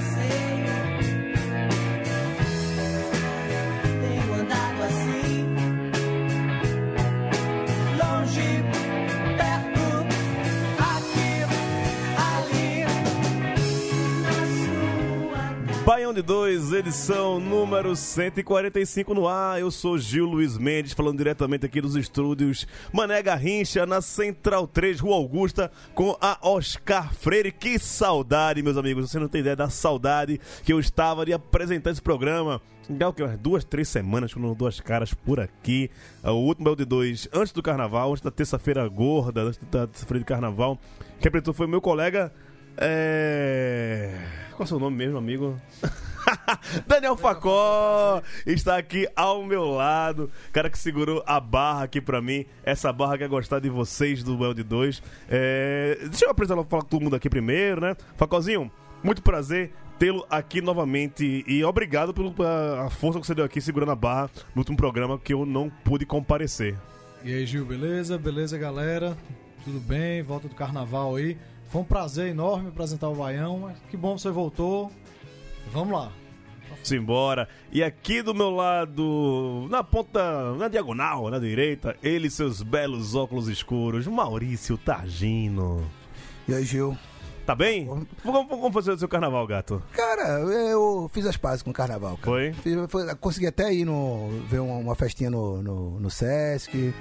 Já Baião de 2, edição número 145 no ar. Eu sou Gil Luiz Mendes, falando diretamente aqui dos estúdios Mané Garrincha, na Central 3, Rua Augusta, com a Oscar Freire. Que saudade, meus amigos. Você não tem ideia da saudade que eu estava de apresentar esse programa. Já o que? Umas duas, três semanas com duas caras por aqui. O último Baião de 2, antes do carnaval, antes da terça-feira gorda, antes da terça-feira de carnaval. Quem apresentou foi meu colega. É. Qual é o seu nome mesmo, amigo? Daniel Facó está aqui ao meu lado, cara que segurou a barra aqui pra mim, essa barra que é gostar de vocês do Well de 2. É... Deixa eu apresentar falar com todo mundo aqui primeiro, né? Facózinho, muito prazer tê-lo aqui novamente e obrigado pela força que você deu aqui segurando a barra no último programa que eu não pude comparecer. E aí, Gil, beleza? Beleza, galera? Tudo bem? Volta do carnaval aí. Foi um prazer enorme apresentar o Baião. mas Que bom você voltou. Vamos lá. Simbora. E aqui do meu lado, na ponta, na diagonal, na direita, ele e seus belos óculos escuros, Maurício Targino. E aí, Gil? Tá bem? Como, como foi o seu carnaval, gato? Cara, eu fiz as pazes com o carnaval, cara. Foi? Fiz- foi- consegui até ir no, ver uma, uma festinha no, no, no Sesc,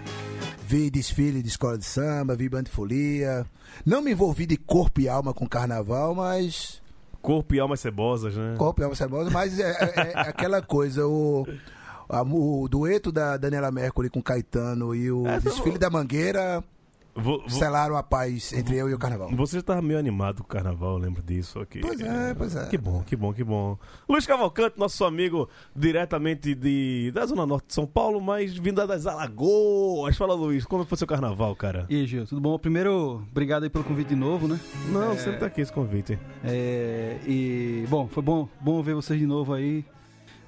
vi desfile de escola de samba, vi banda de folia. Não me envolvi de corpo e alma com carnaval, mas. Corpo e almas cebosas, né? Corpo e alma cebosa, mas é, é- é aquela coisa, o. o dueto da Daniela Mercury com Caetano e o É, desfile da Mangueira Vo- vo- selaram a paz entre eu e o carnaval. Você já tava meio animado com o carnaval, eu lembro disso aqui. Pois é, pois é. Que bom, que bom, que bom. Luiz Cavalcante, nosso amigo diretamente de, da Zona Norte de São Paulo, mas vindo das Alagoas. Fala, Luiz, como foi seu carnaval, cara? E aí, Gil, tudo bom? Primeiro, obrigado aí pelo convite de novo, né? Não, sempre tá aqui esse convite. É, e, bom, foi bom, bom ver vocês de novo aí,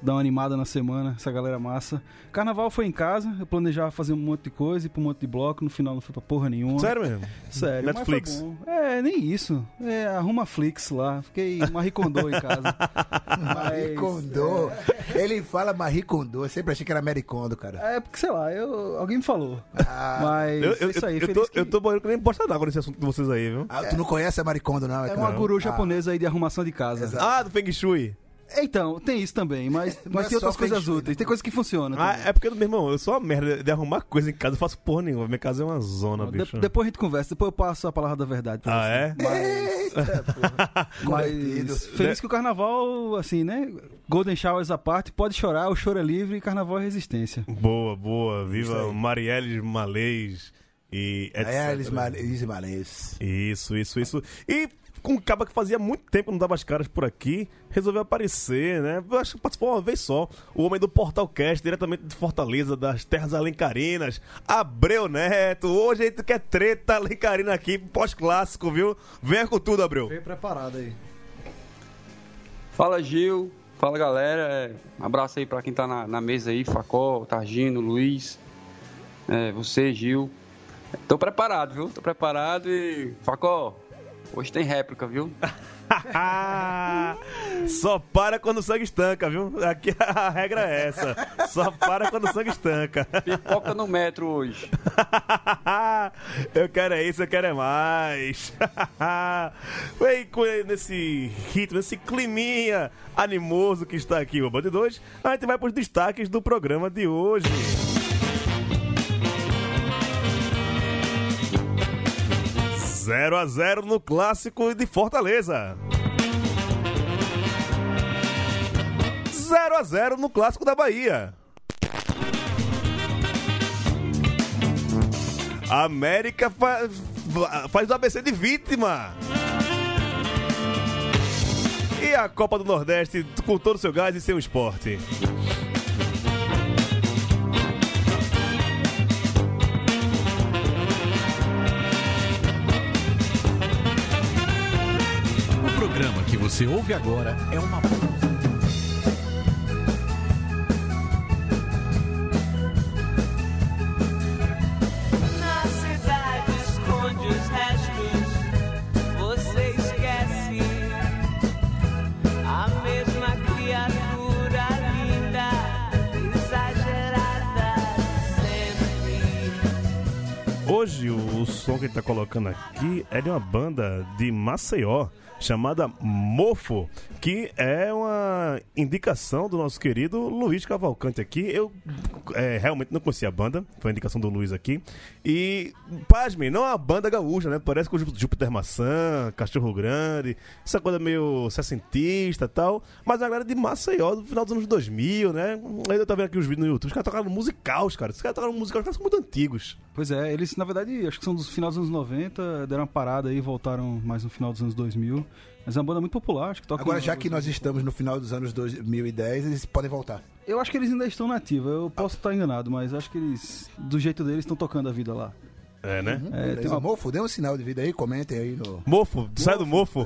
dar uma animada na semana, essa galera massa. Carnaval foi em casa, eu planejava fazer um monte de coisa, ir pra um monte de bloco, no final não foi pra porra nenhuma. Sério mesmo? Sério, Netflix. mas foi bom. É, nem isso. É, arruma Flix lá, fiquei maricondô em casa. Marie Kondo. Ele fala Marie Kondo. Eu sempre achei que era Mary Kondo, cara. É, porque sei lá, eu, alguém me falou. Ah, Mas Eu, eu, é isso aí, eu, feliz tô, que... eu tô que nem bosta d'água nesse assunto de vocês aí, viu? ah, tu não conhece a Marie Kondo, não? É cara? uma guru Ah, japonesa aí de arrumação de casa. Exato. Ah, do Feng Shui. Então, tem isso também, mas, Não mas é tem outras coisas úteis, né? tem coisas que funcionam. Ah, também. é porque, meu irmão, eu sou uma merda de arrumar coisa em casa, eu faço porra nenhuma. Minha casa é uma zona, De- bicho. depois a gente conversa, depois eu passo a palavra da verdade. pra Ah, você. é? Eita, porra. Mas feliz que o carnaval, assim, né? Golden Showers à parte, pode chorar, o choro é livre e carnaval é resistência. Boa, boa. Viva. Marielle Malês e etc. É, eles mal- eles malês. Isso, isso, isso. E com um caba que fazia muito tempo que não dava as caras por aqui, resolveu aparecer, né? Eu acho que participou uma vez só. O homem do Portal Cast, diretamente de Fortaleza, das terras alencarinas. Abreu Neto. Hoje a gente quer treta alencarina aqui, pós-clássico, viu? Venha com tudo, Abreu. Veio preparado aí. Fala Gil, fala galera, é, um abraço aí pra quem tá na, na mesa aí, Facó, Targino, Luiz, é, você, Gil. Tô preparado, viu? Tô preparado e. Facó, hoje tem réplica, viu? Só para quando o sangue estanca, viu? Aqui a regra é essa. Só para quando o sangue estanca. Pipoca no metro hoje. eu quero é isso, eu quero é mais. Vem com nesse ritmo, nesse climinha animoso que está aqui o Band 2, a gente vai para os destaques do programa de hoje. Zero a zero no clássico de Fortaleza. 0 a 0 no clássico da Bahia. A América fa- fa- faz o ABC de vítima. a Copa do Nordeste com todo o seu gás e seu esporte. Você ouve agora é uma. Hoje o som que ele tá colocando aqui é de uma banda de Maceió chamada Mofo, que é uma indicação do nosso querido Luiz Cavalcante aqui. Eu é, realmente não conhecia a banda, foi a indicação do Luiz aqui. E, pasme, não é uma banda gaúcha, né? Parece com o Jú- Júpiter Maçã, Cachorro Grande, essa coisa meio sessentista e tal. Mas a galera de Maceió, do final dos anos 2000, né? Eu tava vendo aqui os vídeos no YouTube, os caras tocaram musical, os caras. Os caras tocaram musical, os caras são muito antigos. Pois é, eles na verdade acho que são dos final dos anos 90, deram uma parada aí e voltaram mais no final dos anos 2000. Mas é uma banda muito popular, acho que toca. Agora, já que nós estamos no final dos anos 2010, eles podem voltar. Eu acho que eles ainda estão na ativa, eu posso estar enganado, mas acho que eles, do jeito deles, estão tocando a vida lá. É, né? É, Beleza. tem uma- Mofo, dê um sinal de vida aí, comentem aí no. Mofo, sai do mofo.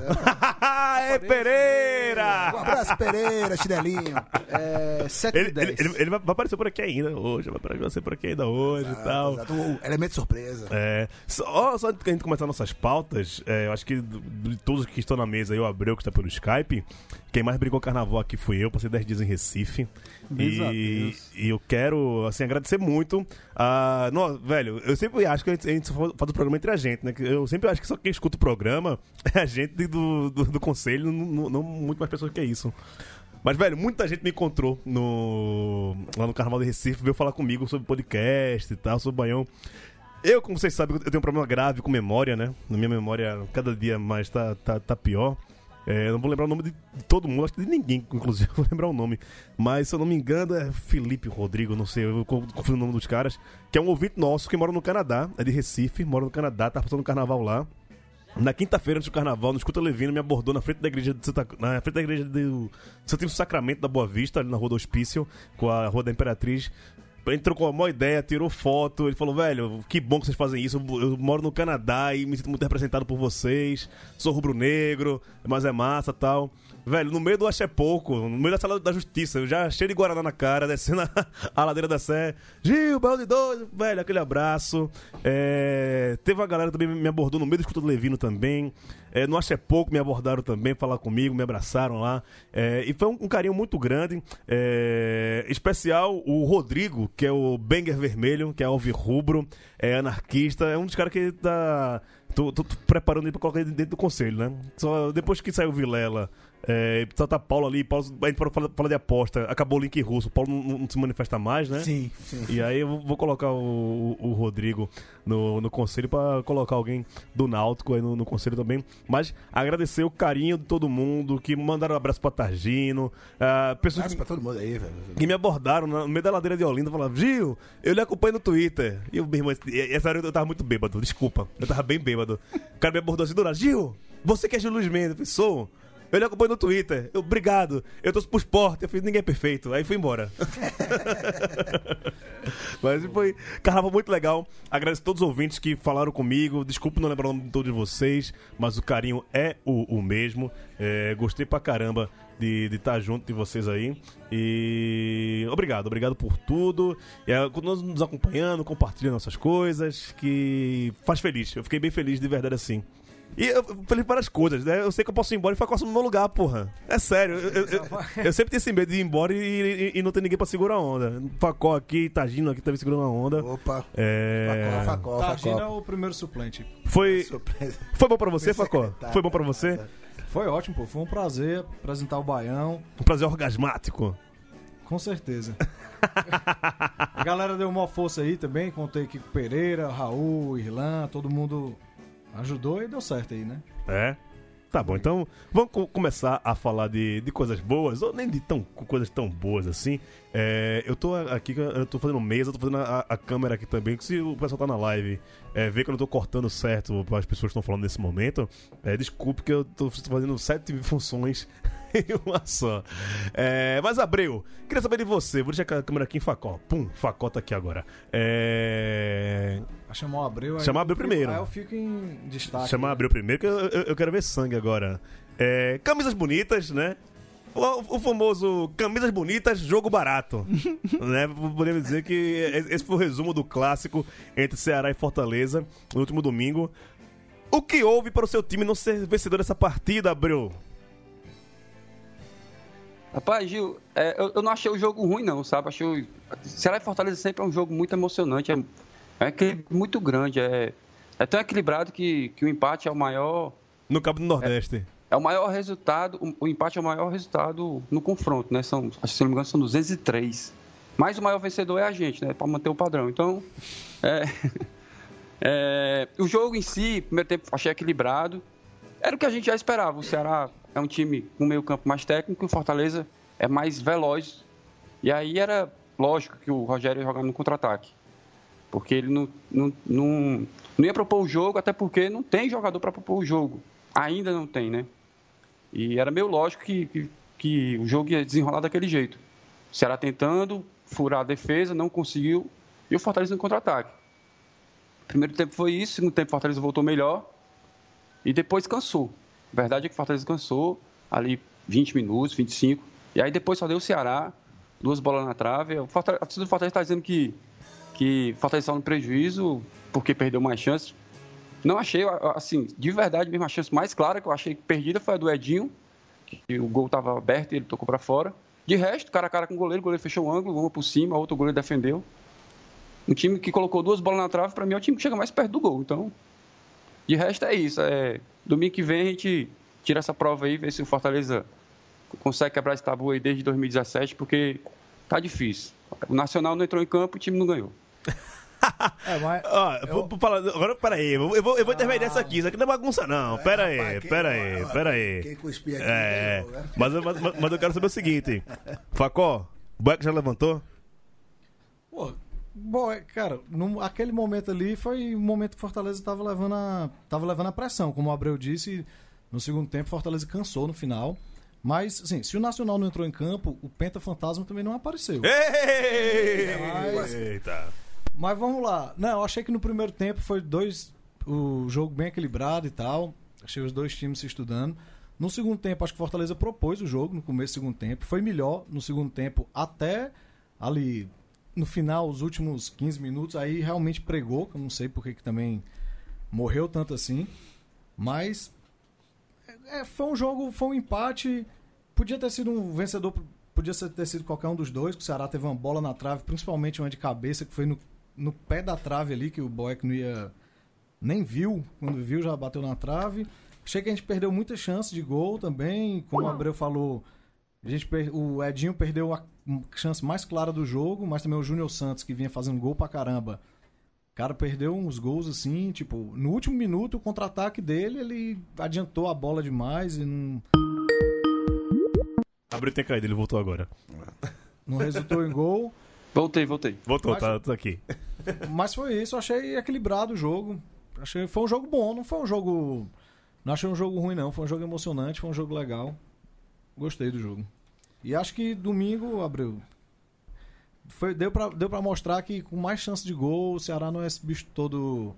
Aê, Um Pereira! abraço, Pereira, chinelinho. É, 7 Ele, 10. ele, ele- ele vai aparecer por aqui ainda hoje, vai aparecer por aqui ainda hoje e tal. Exato, o elemento surpresa. É, só, só antes que a gente começar nossas pautas, é, eu acho que de todos que estão na mesa aí, o Abreu que está pelo Skype, quem mais brigou carnaval aqui fui eu, passei 10 dias em Recife. E, e eu quero, assim, agradecer muito a... Não, velho, eu sempre acho que a gente, a gente só faz o programa entre a gente, né? Eu sempre acho que só quem escuta o programa é a gente do, do, do conselho, não, não- muito mais pessoas que isso. Mas, velho, muita gente me encontrou no, lá no Carnaval de Recife, veio falar comigo sobre podcast e tal, sobre o Baião. Eu, como vocês sabem, eu tenho um problema grave com memória, né? Na minha memória, cada dia mais tá, tá, tá pior. É, não vou lembrar o nome de, todo mundo, acho que de ninguém, inclusive, vou lembrar o nome. Mas, se eu não me engano, é Felipe Rodrigo, não sei, eu co- confundo o nome dos caras. Que é um ouvinte nosso que mora no Canadá, é de Recife, mora no Canadá, tá passando o carnaval lá. Na quinta-feira, antes do carnaval, no Escuta Levino, me abordou na frente da igreja de Santa, na frente da igreja do Santíssimo Sacramento da Boa Vista, ali na Rua do Hospício, com a Rua da Imperatriz. A gente trocou uma boa ideia, tirou foto. Ele falou, velho, que bom que vocês fazem isso. Eu moro no Canadá e me sinto muito representado por vocês. Sou rubro-negro, mas é massa tal. Velho, no meio do Axé Pouco, no meio da sala da justiça, eu já cheio de Guaraná na cara, descendo a, a ladeira da Sé. Gil, balde doido, velho, aquele abraço. É, teve uma galera também me abordou no meio do escuta do Levino também. É, no Axé Pouco me abordaram também, falar comigo, me abraçaram lá. É, e foi um, um carinho muito grande. É, especial o Rodrigo, que é o Banger Vermelho, que é alvirrubro, é anarquista, é um dos caras que tá. Tô, tô- tô preparando ele pra colocar ele dentro do conselho, né? Só depois que saiu o Vilela, é, só tá Paulo ali, Paulo, a gente fala, fala de aposta, acabou o link russo, o Paulo não, não se manifesta mais, né? Sim, sim. E aí eu vou- colocar o, o Rodrigo no, no conselho pra colocar alguém do Náutico aí no, no conselho também. Mas agradecer o carinho de todo mundo, que mandaram um abraço pra Targino, ah, pessoas Abraço que, pra todo mundo aí, velho. que me abordaram no meio da ladeira de Olinda, falaram, Gil, eu lhe acompanho no Twitter. E eu, meu irmão, essa hora eu tava muito bêbado, desculpa. Eu tava bem bêbado. O cara me abordou assim do nada, Gil, você que é Gil Luiz Mendes? Eu falei, sou. Eu lhe acompanho no Twitter. Eu, obrigado. Eu torço pro esporte. Eu falei, ninguém é perfeito. Aí fui embora. Mas foi carnaval muito legal. Agradeço a todos os ouvintes que falaram comigo. Desculpe não lembrar o nome de todos vocês, mas o carinho é o, o mesmo. É, gostei pra caramba de estar junto de vocês aí. E obrigado, obrigado por tudo. É, continua nos acompanhando, compartilhando nossas coisas, que faz feliz. Eu fiquei bem feliz de verdade assim. E eu falei várias coisas, né? Eu sei que eu posso ir embora e ficar no meu lugar, porra. É sério. Eu, eu- eu- eu sempre tenho esse medo de ir embora e, e- e não ter ninguém pra segurar a onda. Facó aqui, Tagino aqui também segurando a onda. Opa. É... Facó, facó, Tagino é facó. o primeiro suplente. Foi, Surpresa. foi bom pra você, Facó? Foi bom pra você? Foi ótimo, pô. Foi um prazer apresentar o Baião. Um prazer orgasmático. Com certeza. a galera deu uma força aí também. Contei aqui com Pereira, Raul, Irlan, todo mundo ajudou e deu certo aí, né? É? Tá bom, então vamos co- começar a falar de, de coisas boas, ou nem de tão, coisas tão boas assim. É, eu tô aqui, eu tô fazendo mesa, eu tô fazendo a, a câmera aqui também, se o pessoal tá na live é, ver que eu não tô cortando certo as pessoas que estão falando nesse momento, é, desculpe que eu tô fazendo sete funções uma só. É, mas, Abreu, queria saber de você. Vou deixar a câmera aqui em Facó. Pum, Facó tá aqui agora. É... Chamar o Abreu. Chamar Abreu primeiro. Aí eu fico em destaque. Chamar Abreu primeiro, que eu, eu- eu quero ver sangue agora. É, camisas bonitas, né? O, o famoso camisas bonitas, jogo barato. né? Podemos dizer que esse foi o resumo do clássico entre Ceará e Fortaleza no último domingo. O que houve para o seu time não ser vencedor dessa partida, Abreu? Rapaz, Gil, é, eu, eu não achei o jogo ruim, não, sabe? Achei o... Ceará e Fortaleza sempre é um jogo muito emocionante, é, é muito grande, é, é tão equilibrado que, que o empate é o maior No Cabo do Nordeste. é o maior resultado, o, empate é o maior resultado no confronto, né? São, se não me engano, são 203. Mas o maior vencedor é a gente, né? Para manter o padrão. Então, é, é, o jogo em si, primeiro tempo, achei equilibrado. Era o que a gente já esperava. O Ceará é um time com meio campo mais técnico, o Fortaleza é mais veloz. E aí era lógico que o Rogério ia jogar no contra-ataque. Porque ele não, não, não, não ia propor o jogo, até porque não tem jogador para propor o jogo. Ainda não tem, né? E era meio lógico que, que, que o jogo ia desenrolar daquele jeito. O Ceará tentando furar a defesa, não conseguiu, e o Fortaleza no contra-ataque. Primeiro tempo foi isso, segundo tempo o Fortaleza voltou melhor, e depois cansou. A verdade é que o Fortaleza cansou, ali 20 minutos, 25, e aí depois só deu o Ceará, duas bolas na trave. O Fortaleza, a torcida do Fortaleza está dizendo que, que Fortaleza está no prejuízo porque perdeu mais chances. Não achei, assim, de verdade mesmo, a chance mais clara que eu achei perdida foi a do Edinho, que o gol estava aberto e ele tocou para fora. De resto, cara a cara com o goleiro, o goleiro fechou o ângulo, uma por cima, outro goleiro defendeu. Um time que colocou duas bolas na trave, para mim é o time que chega mais perto do gol. Então, de resto é isso. É, domingo que vem a gente tira essa prova aí, vê se o Fortaleza consegue quebrar esse tabu aí desde 2017, porque tá difícil. O Nacional não entrou em campo, o time não ganhou. É, mas Ó, vou, vou falar, agora, pera aí, eu vou, eu vou, eu vou intermediar isso aqui, isso aqui não é bagunça não, pera aí, rapaz, quem- pera aí, ó, pera aí. quem cuspir aqui É, né? mas, eu- mas, mas- mas eu quero saber o seguinte, Facó, o Bueck já levantou? Pô, bom, é, cara, num, aquele momento ali foi o momento que o Fortaleza tava levando a, tava levando a pressão. Como o Abreu disse, no segundo tempo o Fortaleza cansou no final. Mas, assim, se o Nacional não entrou em campo, o Penta Fantasma também não apareceu. Mas- Eita. Mas vamos lá. Não, eu achei que no primeiro tempo foi dois. O jogo bem equilibrado e tal. Achei os dois times se estudando. No segundo tempo, acho que o Fortaleza propôs o jogo no começo do segundo tempo. Foi melhor no segundo tempo até ali no final, os últimos 15 minutos. Aí realmente pregou, que eu não sei porque que também morreu tanto assim. Mas é, foi um jogo, foi um empate. Podia ter sido um vencedor, podia ter sido qualquer um dos dois, o Ceará teve uma bola na trave, principalmente uma de cabeça, que foi no, no pé da trave ali, que o Boeck não ia. Nem viu, quando viu já bateu na trave. Achei que a gente perdeu muita chance de gol também, como o Abreu falou. A gente o Edinho perdeu a chance mais clara do jogo, mas também o Júnior Santos, que vinha fazendo gol pra caramba. O cara perdeu uns gols assim, tipo, no último minuto, o contra-ataque dele, ele adiantou a bola demais e não, Abriu tem caído, ele voltou agora. não resultou em gol. Voltei, voltei. Voltou, Mas- tá, tá aqui. Mas foi isso, achei equilibrado o jogo. Achei foi um jogo bom, não foi um jogo. Não achei um jogo ruim, não. Foi um jogo emocionante, foi um jogo legal. Gostei do jogo. E acho que domingo, Abreu. Foi, deu, pra, deu pra mostrar que com mais chance de gol, o Ceará não é esse bicho todo.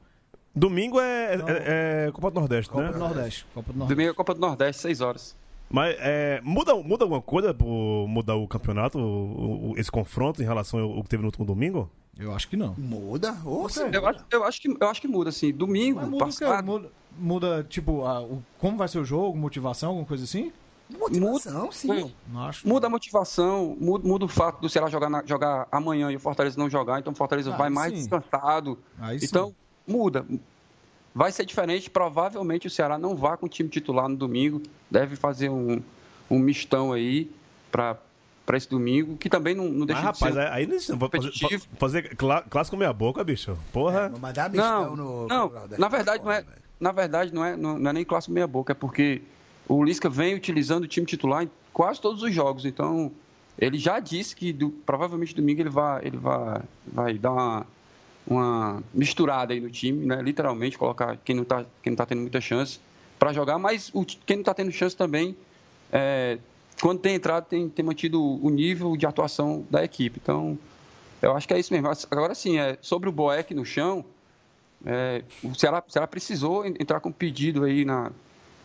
Domingo é, Não. é, é Copa do Nordeste, Copa né? do Nordeste. Copa do Nordeste. Domingo é Copa do Nordeste, 6 horas. Mas é, muda, muda alguma coisa por mudar o campeonato, o- o- esse confronto em relação ao, que teve no último domingo? Eu acho que não. Muda? Oxa, Eu acho, eu acho, que, eu acho que muda, assim. Domingo muda passado. Muda, muda, tipo, a- o, como vai ser o jogo, motivação, alguma coisa assim? motivação, sim. Não acho. Muda a motivação, muda, muda o fato do Ceará jogar, na- jogar amanhã e o Fortaleza não jogar, então o Fortaleza Ah, vai mais sim. descansado. Aí sim. Então, muda. Vai ser diferente. Provavelmente o Ceará não vá com o time titular no domingo. Deve fazer um, um mistão aí para esse domingo, que também não, não Mas, deixa de rapaz, ser. aí não vou fazer, competitivo. fa- fazer clá- clássico meia boca, bicho. Porra. Mas dá mistão Não, no. não, no Nordeste, na verdade não é, velho. na verdade não é, não, não é nem clássico meia boca, é porque o Lisca vem utilizando o time titular em quase todos os jogos, então ele já disse que do- provavelmente domingo ele vai, ele vai, vai dar uma, uma misturada aí no time, né? Literalmente colocar quem não está quem não tá tendo muita chance para jogar, mas o quem não está tendo chance também é, quando tem entrado, tem, tem mantido o nível de atuação da equipe. Então, eu acho que é isso mesmo. Agora sim, é, sobre o Boeck no chão, é, o Ceará, Ceará precisou en- entrar com pedido aí na,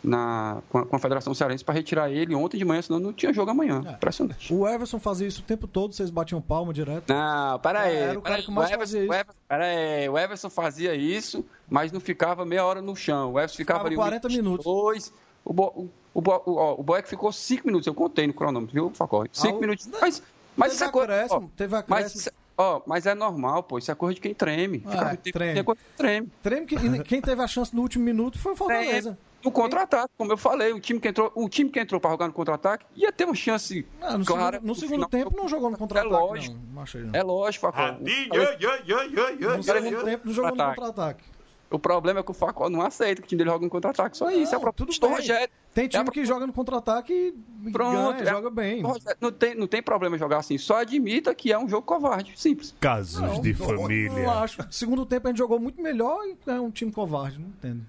na, com, a, com a Federação Cearense para retirar ele ontem de manhã, senão não tinha jogo amanhã. É. Impressionante. O Everson fazia isso o tempo todo, vocês batiam palma direto. Não, para aí. Era o cara que mais o Everson, fazia isso. o Everson- pera aí, o Everson fazia isso, mas não ficava meia hora no chão. O Everson ficava, Ficava ali 40 minutos. Dois. O, Bo, o, Bo- o, ó, o Boeck ficou 5 minutos, eu contei no cronômetro, viu, Facó? 5 Ah, minutos. Mas, mas teve isso é coisa. acréscimo, ó, teve Mas, acréscimo. isso é- ó, mas é normal, pô. Isso é coisa de quem treme. Ah, tempo, treme. é coisa treme. Treme que, quem teve a chance no último minuto foi o Fortaleza. No contra-ataque, como eu falei, o time que entrou, o time que entrou para jogar no contra-ataque ia ter uma chance Ah, no clara. segundo, no segundo final. tempo não jogou no contra-ataque, É lógico. não. Não achei, não. É lógico, Facó. No segundo tempo não jogou no Contra-ataque. O problema é que o Facó não aceita que o time dele joga no contra-ataque. Só isso. É Não, a própria tudo bem. Rogério. Tem É time a que joga no contra-ataque e Pronto, ganha, é- joga bem. Não tem, não tem problema jogar assim. Só admita que é um jogo covarde. Simples. Casos Não, de eu- Eu família. acho. Segundo tempo a gente jogou muito melhor e é um time covarde, não entendo.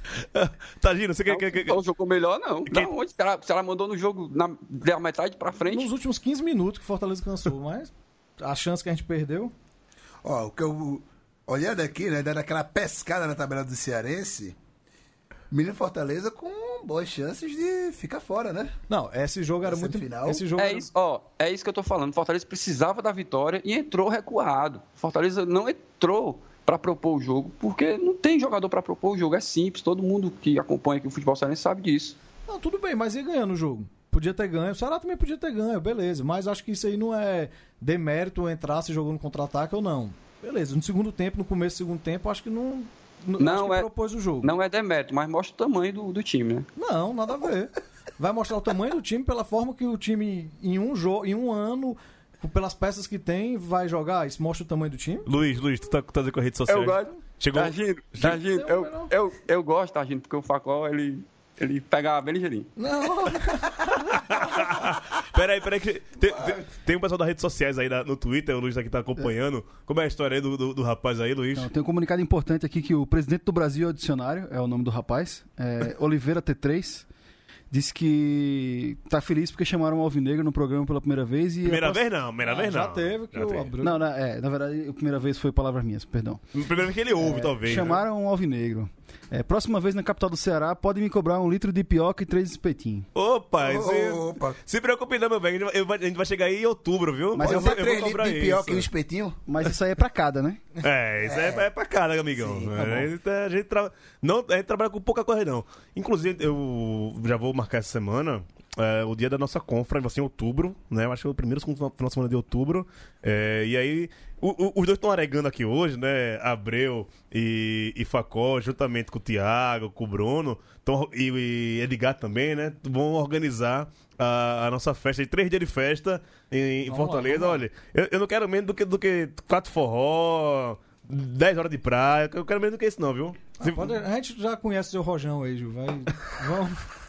Tagino, você quer. quer- quer- Não jogou melhor, não. Quem- Não, onde? Se ela, se ela mandou no jogo na, da metade pra frente. Nos últimos 15 minutos que o Fortaleza cansou, mas a chance que a gente perdeu. Ó, o que eu. Olhando aqui, né? Dando aquela pescada na tabela do Cearense. Menino Fortaleza com boas chances de ficar fora, né? Não, esse jogo era muito. semifinal? Esse jogo É era- isso, ó, é isso que eu tô falando. Fortaleza precisava da vitória e entrou recuado. Fortaleza não entrou para propor o jogo, porque não tem jogador para propor o jogo. É simples, todo mundo que acompanha aqui o futebol cearense sabe disso. Não, tudo bem, mas ia ganhando o jogo. Podia ter ganho. O Ceará também podia ter ganho, beleza. Mas acho que isso aí não é demérito entrar se jogou no contra-ataque ou não. Beleza, no segundo tempo, no começo do segundo tempo, acho que não. Não, que é- propôs o jogo. Não é demérito, mas mostra o tamanho do, do time, né? Não, nada a ver. Vai mostrar o tamanho do time pela forma que o time, em um jogo, em um ano, pelas peças que tem, vai jogar. Isso mostra o tamanho do time? Luiz, Luiz, tu tá, tá com a rede social? Eu gosto. Chegou. Targino, Targino, eu, não. eu, eu gosto, Targino, porque o Facol, ele, ele pega bem ligeirinho. Não. Peraí, peraí, que tem, tem, tem um pessoal das redes sociais aí da- no Twitter, o Luiz aqui tá acompanhando. Como é a história aí do, do, do rapaz aí, Luiz? Então, tem um comunicado importante aqui que o presidente do Brasil é o dicionário, é o nome do rapaz, é Oliveira T3, disse que tá feliz porque chamaram o Alvinegro no programa pela primeira vez e Primeira a próxima- vez não, primeira vez Já não. teve que Já o. Abreu. Não, na, é, na verdade, a primeira vez foi palavras minhas, perdão. Primeira vez que ele ouve, talvez. né? Chamaram o Alvinegro. É, próxima vez na capital do Ceará, pode me cobrar um litro de pioca e três espetinhos. Opa, se, Opa. se preocupe não, meu velho. A gente vai- eu vai- A gente vai chegar aí em outubro, viu? Mas eu, eu vou, Pode eu vou três cobrar litros de pior isso. que um espetinho? Mas isso aí é pra cada, né? É, isso é, é pra cara, amigão. Sim, tá a, gente, a, gente tra- não, a gente trabalha com pouca coisa, não. Inclusive, eu já vou marcar essa semana é, o dia da nossa confra, vai ser em outubro, né? Eu acho que é o primeiro segundo final de semana de outubro. É, e aí, o- o- os dois estão aregando aqui hoje, né? Abreu e, e Facó, juntamente com o Thiago, com o Bruno, tão, e, e Edgar também, né? Vão organizar a, a nossa festa, de três dias de festa em, em Fortaleza. lá. Olha, eu, eu não quero menos do que, do que quatro forró, 10 horas de praia. Eu quero menos do que isso, não, viu? Ah, pode- a gente já conhece o seu Rojão aí, Gil. Vai, vamos.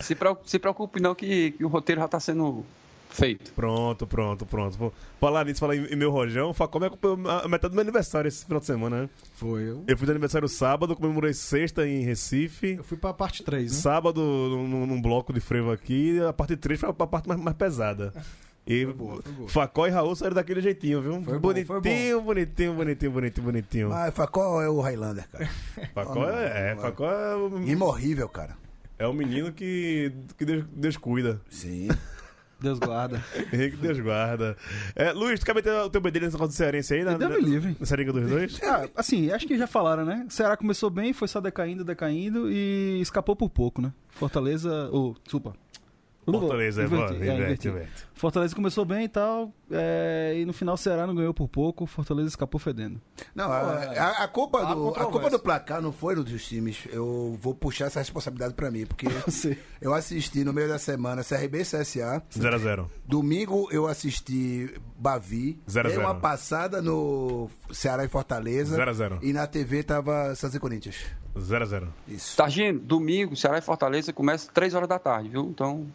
Se, se preocupe não que, que o roteiro já tá sendo feito. Pronto, pronto, pronto. Vou falar nisso, falar em, em meu rojão. Facom me acompanhou a metade do meu aniversário esse final de semana, né? Foi eu. Eu fiz aniversário sábado, comemorei sexta em Recife. Eu fui pra parte 3, né? Sábado, num, num bloco de frevo aqui, a parte 3 foi a parte mais, mais pesada. E boa, foi boa. Facó e Raul saíram daquele jeitinho, viu? Foi bom, foi bonitinho, bonitinho, bonitinho, bonitinho, bonitinho. Mas Facó é o Highlander, cara. Facó é, é, Facó é, o- Imorrível, cara. É o menino que, que Deus, Deus cuida. Sim. Deus guarda. Henrique Deus guarda. É, Luiz, tu quer meter o teu bedelho nesse negócio do Cearense aí? Na, Deus na, me livre. na seringa dos dois? Ah, assim, acho que já falaram, né? O Ceará começou bem, foi só decaindo, decaindo e escapou por pouco, né? Fortaleza. Ô, desculpa. Fortaleza, é, inverti, bom, é, inverte. Fortaleza começou bem e tal, é, e no final o Ceará não ganhou por pouco, Fortaleza escapou fedendo. Não, a, a- a culpa do, a culpa controvérsia. do placar não foi dos times. Eu vou puxar essa responsabilidade pra mim, porque eu assisti no meio da semana CRB e CSA. 0x0. Domingo eu assisti Bavi. Zero a Dei zero. uma passada no Ceará e Fortaleza. Zero a zero. E na TV tava Santos e Corinthians. 0x0. Isso. Targino, domingo, Ceará e Fortaleza começa 3 horas da tarde, viu? Então,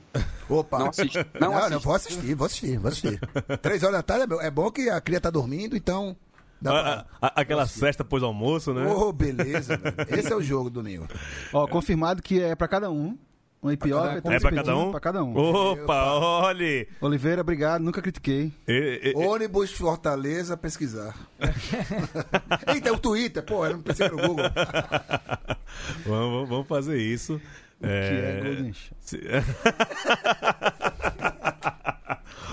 Opa. não assiste. Não, Não, não, vou assistir, vou assistir, vou assistir. Três horas da tarde é bom- é bom que a cria tá dormindo, então. Dá A- pra... a- a- aquela cesta após almoço, né? Oh, beleza. Esse é o jogo domingo. Ó, confirmado que é pra cada um. E três É pra cada um? Pra cada um. Opa, olhe! Oliveira, obrigado, nunca critiquei. E- e- Ônibus Fortaleza pesquisar. Eita, o Twitter, pô, eu não pensei no Google. vamos, vamos fazer isso. Que é Golden Shower.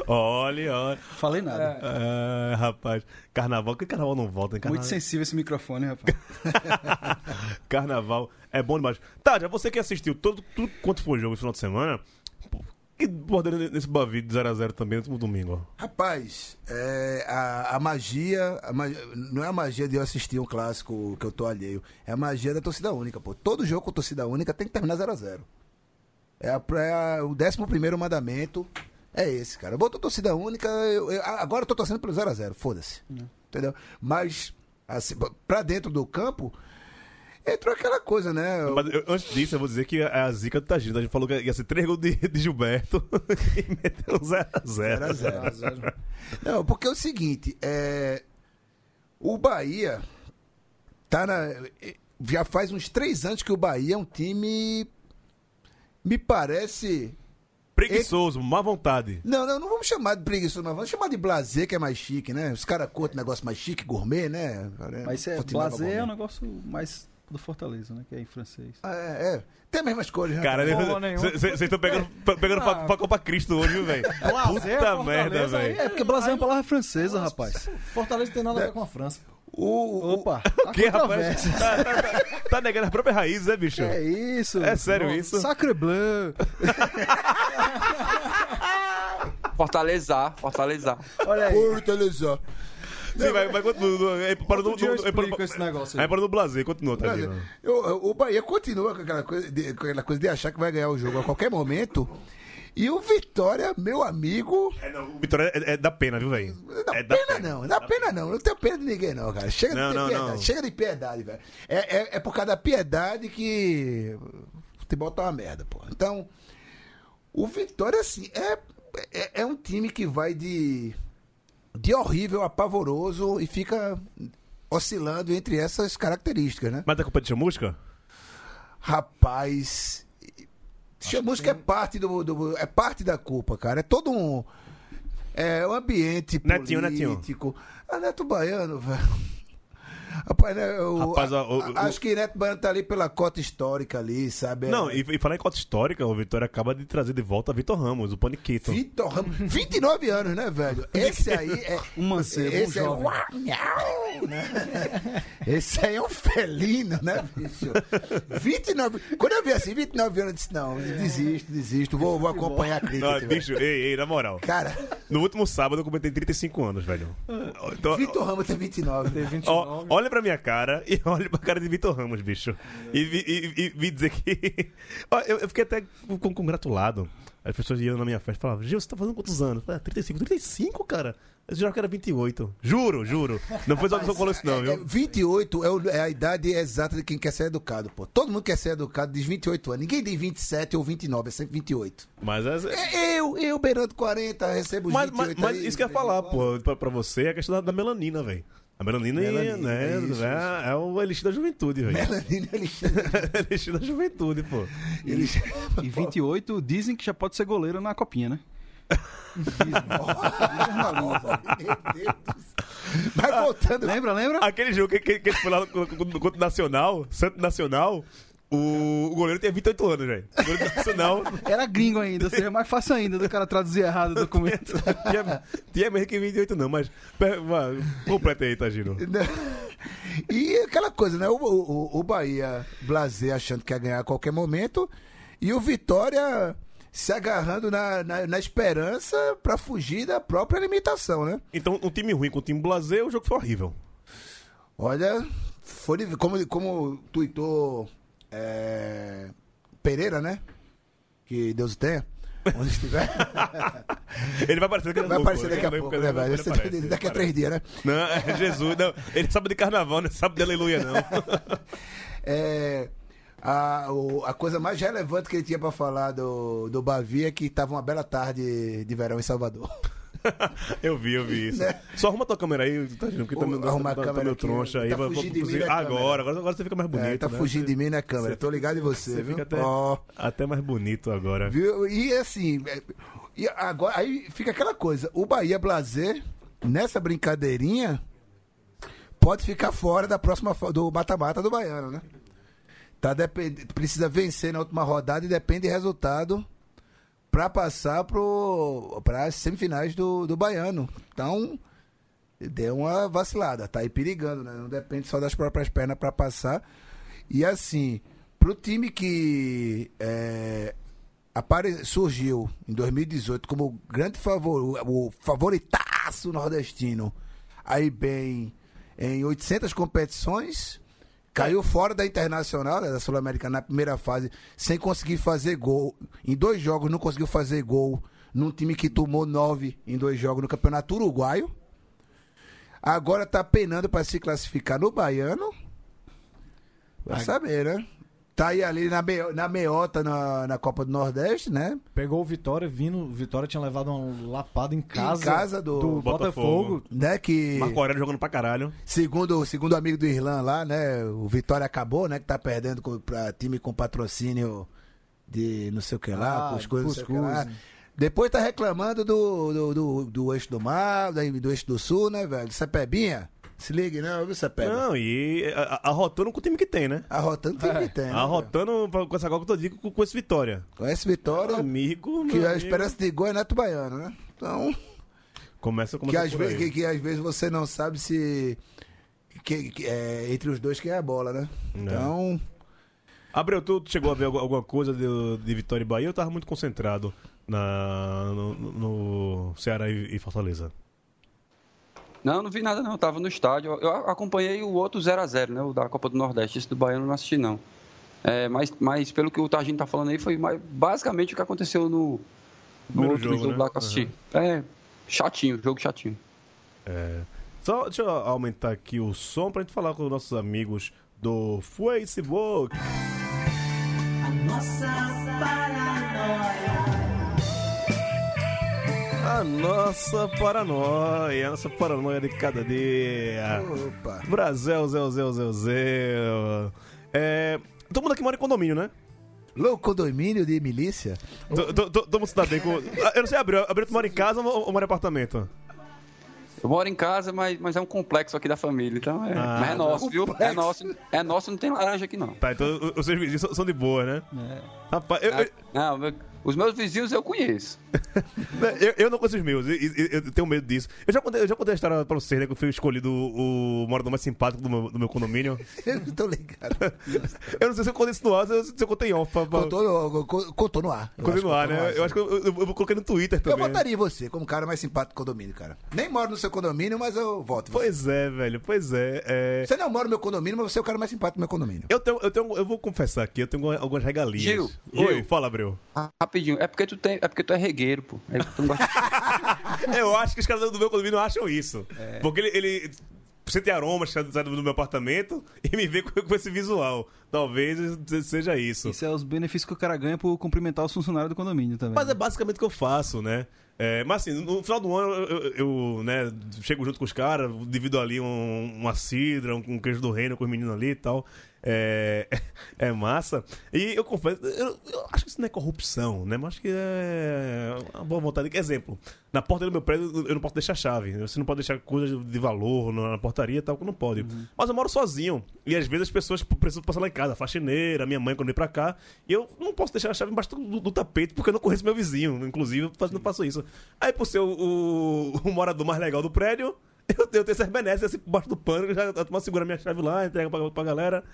olha, olha. Falei nada. Ah, rapaz, carnaval, que carnaval não volta, hein? Carnaval, Muito sensível esse microfone, rapaz. carnaval é bom demais. Tá, já você que assistiu todo, tudo quanto foi jogo esse final de semana, que bordeiro nesse Bavi de 0x0 também no último domingo, ó. Rapaz, é, a, a magia, a ma- não é a magia de eu assistir um clássico que eu tô alheio, é a magia da torcida única, pô. Todo jogo com torcida única tem que terminar 0x0. É, a- é a- o 11 primeiro mandamento é esse, cara. Botou torcida única, eu- eu- agora eu tô torcendo pelo 0x0, foda-se. Entendeu? Mas, assim, pra dentro do campo, entrou aquela coisa, né? Mas eu- antes disso, eu vou dizer que é a zica do Tagino. A gente falou que ia ser 3 gols de, de Gilberto e meteu 0x0. 0x0. Não, porque é o seguinte, é, o Bahia tá na, já faz uns três anos que o Bahia é um time, me parece... Preguiçoso, má vontade. Não, não, não vamos chamar de preguiçoso, mas vamos chamar de blazer, que é mais chique, né? Os caras curtem negócio mais chique, gourmet, né? Mas isso é, Futebol blazer é um negócio mais do Fortaleza, né? Que é em francês. Ah, É, é. Tem as mesmas cores, né? Cara, vocês estão pegando, pegando pra, pra Copa Cristo hoje, viu, velho? Blazer, Puta Fortaleza, merda, velho. É, porque blazer é uma palavra francesa, rapaz. Fortaleza tem nada a ver com a França. O, o- Opa, há Que, rapaz? controvérsias. Tá, tá, tá, tá negando as próprias raízes, né, bicho? É isso. É sério isso? Sacre bleu. Fortalezar, fortalezar. Olha aí. Fortaleza. Sim, vai, vai continua. É, para é, para esse negócio aí. é para do Blazer, continua, tá eu- o Bahia continua com aquela, coisa de, com aquela coisa de achar que vai ganhar o jogo a qualquer momento. E o Vitória, meu amigo. É, não, o Vitória é, é da pena, viu, velho? É da pena, não, não dá pena não. Não tenho pena de ninguém, não, cara. Chega Não, de não, piedade. não. Chega de piedade, velho. É, é, é por causa da piedade que o futebol tá uma merda, pô. Então, o Vitória, assim, é, é, é um time que vai de, de horrível a pavoroso e fica oscilando entre essas características, né? Mas da culpa de chamusca? Rapaz, chamusca é parte do, do- é parte da culpa, cara. É todo um é um ambiente Netinho, Netinho. político. Ah, Neto Baiano, velho. Rapaz, né, eu, Rapaz, ó, o- a- acho que Neto Baiano tá ali pela cota histórica ali, sabe? É- Não, e, e falar em cota histórica, o Vitória acaba de trazer de volta Vitor Ramos, o Paniquito. Vitor Ramos, 29 anos, né, velho? Esse aí é. Um mancebo, um esse é jovem. Uau, nhau, né? Esse aí é um felino, né, bicho? 29. Quando eu vi assim, 29 anos, eu disse: não, desisto, desisto, vou, vou acompanhar a crítica. Não, bicho, ei, ei, na moral. Cara, No último sábado eu completei 35 anos, velho. Então, Vitor Ramos tem 29. Tem né? 29. ó, olha pra minha cara e olha pra cara de Vitor Ramos, bicho. E, e, e vi dizer que. Eu, eu fiquei até congratulado. As pessoas iam na minha festa e falavam: Gil, você tá fazendo quantos anos? Eu falei, "Ah, 35. 35, cara? Eu jurava que era 28. Juro, juro. Não foi só que você falou isso, não, É, viu? 28 é, o- é a idade exata de quem quer ser educado, pô. Todo mundo quer ser educado diz 28 anos. Ninguém diz 27 ou 29, é sempre 28. Mas, é- É, Eu, eu, beirando 40, recebo mas, 28 mas, mas aí, isso que eu ia falar, pô, pra, pra você é a questão da, da melanina, velho. A melanina, Melanina, né, é isso, é, é o elixir da juventude, velho. Melanina, É o elixir da juventude, pô. ele E 28 dizem que já pode ser goleiro na copinha, né? Meu Deus do céu. Mas voltando. Lembra, lembra? Aquele jogo que, que, que foi lá contra contra o Nacional, Santo Nacional, o, o goleiro tinha 28 anos, velho. O goleiro Nacional Era gringo ainda, seria mais fácil ainda do cara traduzir errado o documento. tinha, tinha mesmo que 28 não, mas... Completa aí, Tagino. E aquela coisa, né? O, o, o Bahia Blazer achando que ia ganhar a qualquer momento. E o Vitória se agarrando na, na, na esperança pra fugir da própria limitação, né? Então, um time ruim com um time blazer, o jogo foi horrível. Olha, foi como, como tuitou é, Pereira, né? Que Deus o tenha. Onde estiver. Ele vai aparecer daqui a Vai pouco. aparecer daqui a pouco, né, ele velho? aparece, ele Daqui a aparece. três dias, né? Não, é Jesus, não. Ele sabe de carnaval, não sabe de aleluia, não. É, a, o- a coisa mais relevante que ele tinha pra falar do, do Bavi é que tava uma bela tarde de verão em Salvador. Eu vi, eu vi isso. Só arruma tua câmera aí, Tadinho, porque tá, Né? Ô, tá, tá, tá aqui, troncha aí. tá mim, né, câmera? agora, agora, agora você fica mais bonito. É, tá né? fugindo de mim, né, câmera? Tô ligado em você, Você viu? fica até, Ó, até mais bonito agora. viu? E assim, é, e agora, aí fica aquela coisa, o Bahia Blazer, nessa brincadeirinha, pode ficar fora da próxima do mata-mata do Baiano, né? Tá depend... Precisa vencer na última rodada e depende do resultado pra passar para as semifinais do, do Baiano. Então, deu uma vacilada, tá aí perigando, né? Não depende só das próprias pernas pra passar. E assim, pro time que é, apare... surgiu em 2018 como grande favor, o favoritaço nordestino, aí bem em 800 competições, caiu fora da Internacional, né, da Sul-Americana na primeira fase, sem conseguir fazer gol. Em dois jogos não conseguiu fazer gol num time que tomou nove em dois jogos no Campeonato Uruguaio. Agora tá penando para se classificar no Baiano. Vai saber, né? Tá aí ali na, me- na meiota na, na Copa do Nordeste, né? Pegou o Vitória, vindo. Vitória tinha levado uma lapada em casa. casa do Botafogo. Né, que Marco Aurélio jogando pra caralho. segundo segundo o amigo do Irlan lá, né, o Vitória acabou, né, que tá perdendo com, pra time com patrocínio de não sei o que lá, Ah, cuscuz, cuscuz, lá. Depois tá reclamando do, do, do, do eixo do mar, do eixo do sul, né, velho? Cepebinha, se ligue, não, viu, Cepeba? Não, e arrotando com o time que tem, né? Arrotando tem que tem, né, Arrotando com essa Copa que eu tô digo com, com esse Vitória. velho? Conhece Vitória, Amigo, que meu a esperança de gol é Neto Baiano, né? Então, Começa, que começa às, por vezes, que, que às vezes você não sabe se... Que, que- é, entre os dois quem é a bola, né? Então... Abreu, tu chegou a ver algu- alguma coisa de, de Vitória e Bahia? Eu tava muito concentrado na, no, no Ceará e Fortaleza. Não, não vi nada não, eu tava no estádio. Eu acompanhei o outro 0x0, né? O da Copa do Nordeste. Esse do Baiano eu não assisti, não. É, mas, mas pelo que o Targino tá falando aí, foi mais- basicamente o que aconteceu no, no outro jogo, jogo, né? lá que eu assisti. É, chatinho, jogo chatinho. Só deixa eu aumentar aqui o som pra gente falar com os nossos amigos do Facebook. A nossa paranoia. A nossa paranoia, a nossa paranoia de cada dia. Opa! Brasil, Zé, Zé, Zé, Zé. É, todo mundo aqui mora em condomínio, né? Louco domínio de milícia? To- to- to- Todo mundo se dá bem com... Ah, Eu não sei, Abreu, Abreu, tu mora em casa ou ou mora em apartamento? Eu moro em casa, mas, mas é um complexo aqui da família, então é, Ah, mas é nosso, viu? É nosso, é nosso, não tem laranja aqui não. Tá, então os seus vizinhos são- de boa, né? Rapaz, eu, eu, Não, meu- os meus vizinhos eu conheço. eu, eu não conheço os meus, eu, eu- eu tenho medo disso. Eu já contei, eu já contei a história pra vocês, né? Que eu fui escolhido o, o morador mais simpático do meu, do meu condomínio. Eu não tô ligado. Eu não sei se eu contei isso no ar, ou se eu contei em off. Pra, pra Contou contou no ar. Eu acho no que ar, contou né? Eu acho que eu, eu, eu coloquei no Twitter Eu também. votaria em você como cara mais simpático do condomínio, cara. Nem moro no seu condomínio, mas eu voto. em você. Pois é, velho, pois é. é... Você não mora no meu condomínio, mas você é o cara mais simpático do meu condomínio. Eu tenho, eu tenho, eu vou confessar aqui, eu tenho algumas regalias. Gil, Oi, Gil. fala, Abreu. Ah, Rapidinho, é porque tu tem, é porque tu é regueiro, pô. É que tu não gosta- Eu acho que os caras do meu condomínio acham isso. Porque ele, ele sente aromas do meu apartamento e me vê com, com esse visual. Talvez seja isso. Isso é os benefícios que o cara ganha por cumprimentar os funcionários do condomínio também. Mas é basicamente o que eu faço, né? É, mas assim, no final do ano eu, eu- eu, né, chego junto com os caras, divido ali um- uma cidra, um, um queijo do reino com os meninos ali e tal. É, é massa. E eu confesso, eu, eu acho que isso não é corrupção, né? Mas acho que é uma boa vontade. Exemplo, na porta do meu prédio eu não posso deixar chave. Você não pode deixar coisas de valor na portaria e tal, que não pode. Mas eu moro sozinho. E às vezes as pessoas precisam passar lá em casa, a faxineira, minha mãe quando vem pra cá. E eu não posso deixar a chave embaixo do, do tapete porque eu não conheço meu vizinho. Inclusive, eu não faço isso. Aí, por ser o, o- o morador mais legal do prédio, eu tenho, eu tenho essas benesses assim por baixo do pano, já a turma segura minha chave lá, entrega pra, pra galera.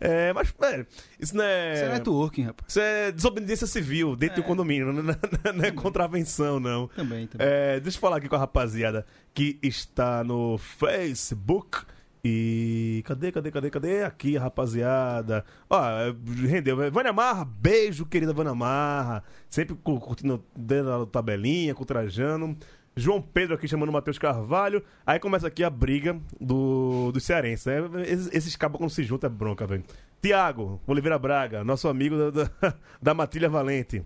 É, mas, velho, isso não é. Isso é networking, rapaz. Isso é desobediência civil dentro do condomínio, não, não- não- não é contravenção, não. Também, também. É, deixa eu falar aqui com a rapaziada que está no Facebook. E cadê, cadê, cadê, cadê? Aqui, rapaziada. Ó, é, rendeu. Vânia Marra, beijo, querida Vânia Marra. Sempre cu- curtindo dentro da tabelinha, com o Trajano. João Pedro aqui chamando o Matheus Carvalho. Aí começa aqui a briga do, dos cearenses. né? Esses, esses cabos quando se juntam é bronca, velho. Tiago, Oliveira Braga, nosso amigo da, da, da Matilha Valente.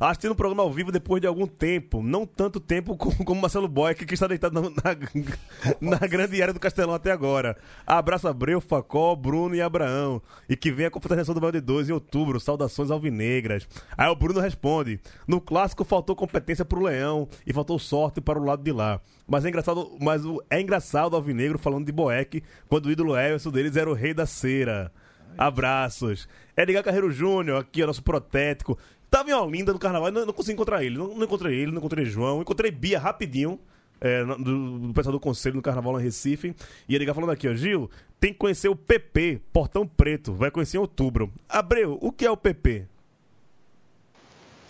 Assistindo o programa ao vivo depois de algum tempo. Não tanto tempo como, Marcelo Boeck, que está deitado na, na, na grande área do Castelão até agora. Abraço Abreu, Facó, Bruno e Abraão. E que venha a confrontação do Balde 2 em outubro. Saudações alvinegras. Aí o Bruno responde: No clássico faltou competência pro Leão e faltou sorte para o lado de lá. Mas é engraçado, mas o- é engraçado o Alvinegro falando de Boeck quando o ídolo Everson deles era o rei da cera. Abraços. Edgar Carreiro Júnior, aqui, ó, nosso protético. Tava em Olinda no carnaval, não, não consegui encontrar ele. Não, não encontrei ele, não encontrei João. Encontrei Bia rapidinho, é, do, do pessoal do conselho no carnaval lá em Recife. E Edgar falando aqui, ó, Gil, tem que conhecer o PP, Portão Preto. Vai conhecer em outubro. Abreu, o que é o PP?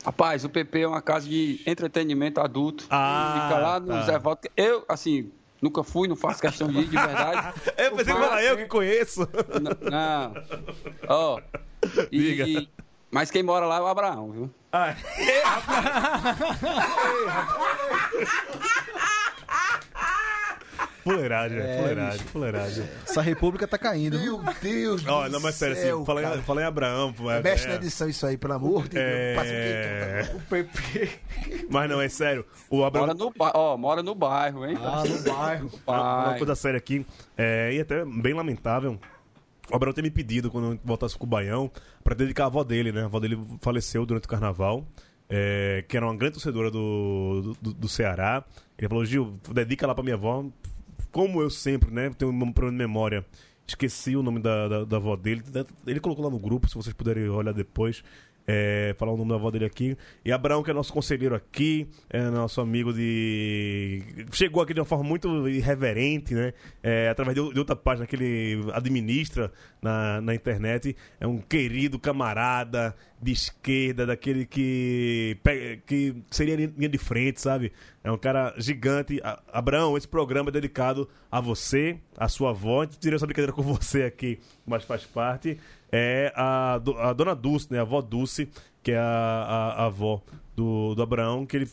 Rapaz, o PP é uma casa de entretenimento adulto. Ah, Fica lá no tá. Zé Walter. Eu, assim, nunca fui, não faço questão de ir, de verdade. Eu pensei que era eu que conheço. Não. Ó. e- Diga. Mas quem mora lá é o Abraão, viu? Ah, Fuleiragem, é, fuleiragem, fuleiragem. Essa república tá caindo. Meu Deus do não, mas sério, céu, assim, fala, fala em Abraão. pô, é- Mexe é- na edição isso aí, pelo amor de Deus. É. Passa o PP. Mas não, é sério. O Abraão. Mora no, ba- ó, mora no bairro, hein? Ah, no bairro. Uma coisa séria aqui, é, e até bem lamentável. O Abraão ter me pedido, quando eu voltasse com o Baião, pra dedicar a avó dele, né? A avó dele faleceu durante o carnaval, é, que era uma grande torcedora do, do, do Ceará. Ele falou: Gil, dedica lá pra minha avó. Como eu sempre, né? Tenho um problema de memória. Esqueci o nome da, da, da avó dele. Ele colocou lá no grupo, se vocês puderem olhar depois. É, falar o nome da avó dele aqui. E Abraão, que é nosso conselheiro aqui, é nosso amigo de. Chegou aqui de uma forma muito irreverente, né? É, através de, de outra página que ele administra na, na internet. É um querido camarada de esquerda, daquele que, pega- que seria linha de frente, sabe? É um cara gigante. Abraão, esse programa é dedicado a você, a sua avó. Tirei essa brincadeira com você aqui, mas faz parte. É a, a dona Dulce, né? A avó Dulce, que é a, a- a avó do, do Abraão, que ele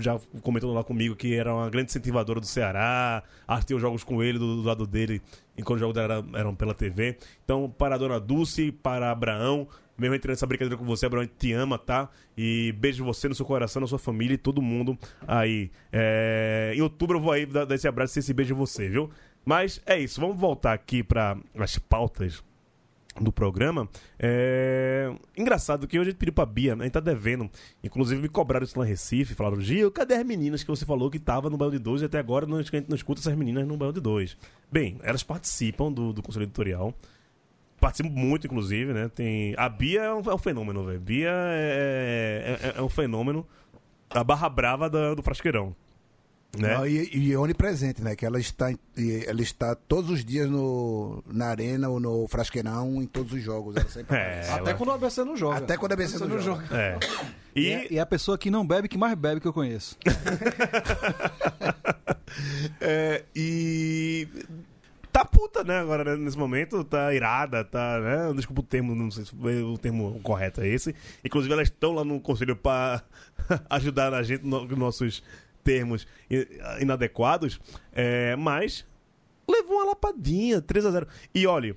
já comentou lá comigo que era uma grande incentivadora do Ceará, assistia os jogos com ele do, do lado dele, enquanto os jogos era- eram pela TV. Então, para a dona Dulce, para Abraão, mesmo entrando nessa brincadeira com você, Abraão, te ama, tá? E beijo você no seu coração, na sua família e todo mundo aí. É, Em outubro eu vou aí dar dar esse abraço e esse beijo em você, viu? Mas é isso, vamos voltar aqui para as pautas do programa. É... Engraçado que hoje a gente pediu pra Bia, a gente tá devendo. Inclusive me cobraram isso lá em Recife, falaram, Gil, cadê as meninas que você falou que tava no Bairro de Dois e até agora não, a gente não escuta essas meninas no Bairro de Dois. Bem, elas participam do, do Conselho Editorial. Participam muito, inclusive, né? Tem... A Bia é um, é um fenômeno, velho. Bia é, é, é um fenômeno. A barra brava da- do Frasqueirão. Né? Não, e, e é onipresente, né? Que ela está, em- ela está todos os dias no, na arena ou no frasqueirão em todos os jogos. Ela sempre É. Até ela- quando o ABC não joga. Até quando a ABC não joga. É. E, E, é, e é a pessoa que não bebe que mais bebe que eu conheço. É, e. Tá puta, né, agora, né, nesse momento, tá irada, tá, né? Desculpa o termo, não sei se o termo correto é esse. Inclusive, elas estão lá no conselho pra ajudar a gente nos nossos termos inadequados. É, mas levou uma lapadinha, 3 a 0 E olha,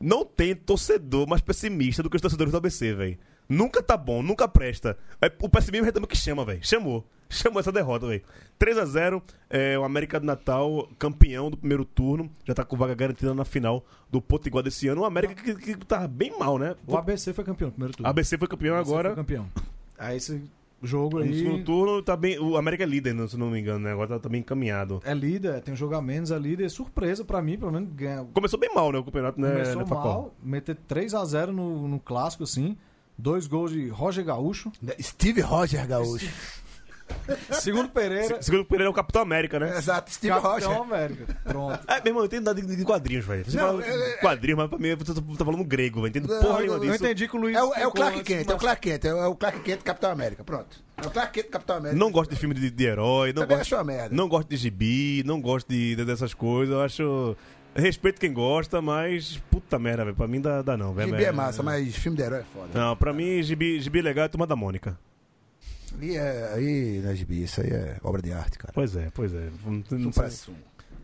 não tem torcedor mais pessimista do que os torcedores do ABC, velho. Nunca tá bom, nunca presta. É, o pessimismo é também que chama, velho. Chamou. Chamou essa derrota, velho. 3 a 0 é, o América do Natal, campeão do primeiro turno. Já tá com vaga garantida na final do Potiguar desse ano. O América que, que tava bem mal, né? O ABC foi campeão no primeiro turno. ABC foi campeão ABC agora. Foi campeão. Aí esse jogo No segundo aí turno, tá bem. O América é líder, se não me engano, né? Agora tá, tá bem encaminhado. é líder, tem um jogo a menos, é líder. Surpresa pra mim, pelo menos ganha. Começou bem mal, né? O campeonato, né? Começou né, mal, meter 3x0 no, no clássico, assim. Dois gols de Roger Gaúcho. Steve Roger Gaúcho. Segundo Pereira, Segundo Pereira é o Capitão América, né? Exato, Steve Capitão Roger. América. Pronto. É, meu irmão, eu entendo nada de, de quadrinhos, velho. Você Não, fala é- é- quadrinhos, mas pra mim tá, tá falando grego, velho. Entendo Não, porra eu- nenhuma eu Eu disso. entendi que o Luiz. É o, é o ficou Clark Kent, é o Clark Kent, é o Clark Kent Capitão América, pronto. É o Clark Kent Capitão América. Não gosto de filme de, de herói, não Também gosto, acho uma merda. não gosto de gibi, não gosto de, de- dessas coisas. Eu acho. Respeito quem gosta, mas. Puta merda, velho. Pra mim dá, dá não, velho. Gibi é massa, mas filme de herói é foda. Não, pra mim, gibi, gibi legal é Turma da Mônica. Ali é, aí não é gibi, isso aí é obra de arte, cara. Pois é, pois é. Não, Não sumo.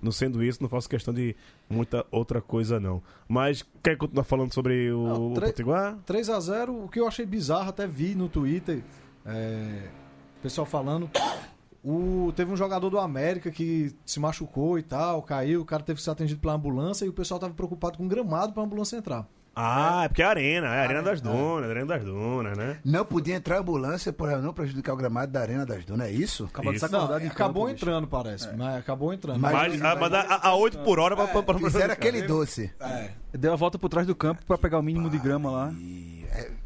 não sendo isso, não faço questão de muita outra coisa, não. Mas quer continuar falando sobre o, Não, o Potiguar? 3x0, o que eu achei bizarro, até vi no Twitter. É, pessoal falando. O, teve um jogador do América que se machucou e tal, caiu, o cara teve que ser atendido pela ambulância e o pessoal tava preocupado com o gramado pra ambulância entrar. Ah, é porque é a arena, é a Arena das Dunas, a Arena das Dunas, né? Não podia entrar ambulância para não prejudicar o gramado da Arena das Dunas, é isso? Acabou de Isso. sacar Não, em acabou campo, bicho. entrando, parece. Mas acabou entrando. Mas- Mas, ah, mas a, a 8 por hora pra, pra, pra Fizeram aquele doce. É. Deu a volta por trás do campo pra pegar o mínimo de grama lá.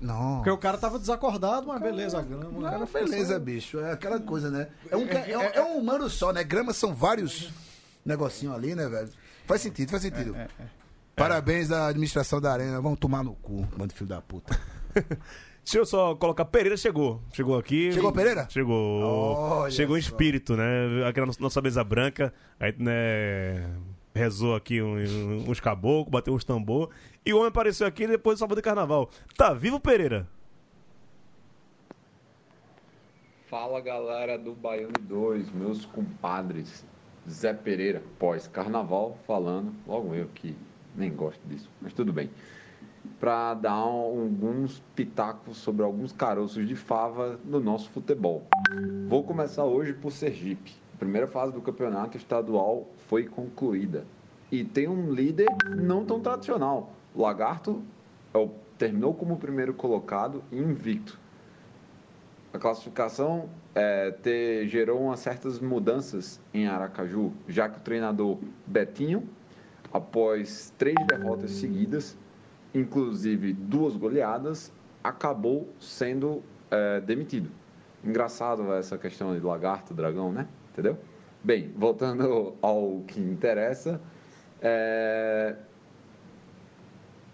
É, não. Porque o cara tava desacordado, mas beleza, a grama. Cara, beleza, bicho. É aquela coisa, né? É um, é, é um humano só, né? Grama são vários negocinhos ali, né, velho? Faz sentido, faz sentido. Parabéns à administração da Arena. Vamos tomar no cu, bando de filho da puta. Deixa eu só colocar. Pereira chegou. Chegou aqui. Chegou Pereira? Chegou. Olha chegou em espírito, né? Aqui na nossa- nossa mesa branca. Aí, né? Rezou aqui um- uns caboclos, bateu uns tambor. E o homem apareceu aqui depois do sábado de carnaval. Tá vivo, Pereira? Fala galera do Baiano 2, meus compadres. Zé Pereira, pós-carnaval, falando, logo eu que nem gosto disso, mas tudo bem. Para dar alguns pitacos sobre alguns caroços de fava no nosso futebol. Vou começar hoje por Sergipe. Primeira fase do campeonato estadual foi concluída. E tem um líder não tão tradicional. O Lagarto é terminou como primeiro colocado invicto. A classificação é, gerou umas certas mudanças em Aracaju, já que o treinador Betinho, após três derrotas seguidas, inclusive duas goleadas, acabou sendo é, demitido. Engraçado essa questão de lagarto, dragão, né? Entendeu? Bem, voltando ao que interessa, é,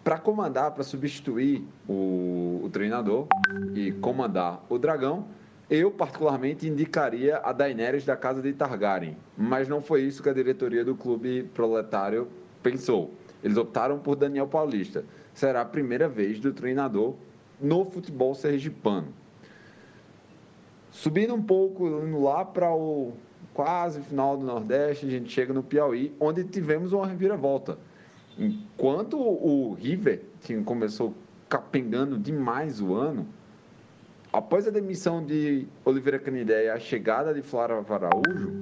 para comandar, para substituir o, o treinador e comandar o dragão, eu particularmente indicaria a Daenerys da casa de Targaryen, mas não foi isso que a diretoria do clube proletário pensou. Eles optaram por Daniel Paulista. Será a primeira vez do treinador no futebol sergipano. Subindo um pouco, lá para o quase final do Nordeste, a gente chega no Piauí, onde tivemos uma reviravolta. Enquanto o River tinha, começou capengando demais o ano, após a demissão de Oliveira Canidé e a chegada de Flávio Araújo,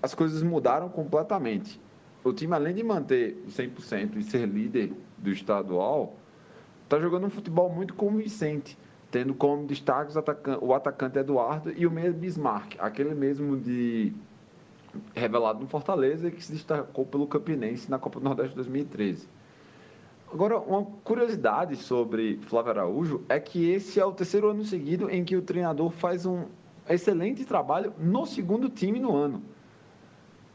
as coisas mudaram completamente. O time, além de manter o 100% e ser líder do estadual, está jogando um futebol muito convincente, tendo como destaque o atacante Eduardo e o meia Bismarck, aquele mesmo de revelado no Fortaleza e que se destacou pelo Campinense na Copa do Nordeste de 2013. Agora, uma curiosidade sobre Flávio Araújo é que esse é o terceiro ano seguido em que o treinador faz um excelente trabalho no segundo time no ano.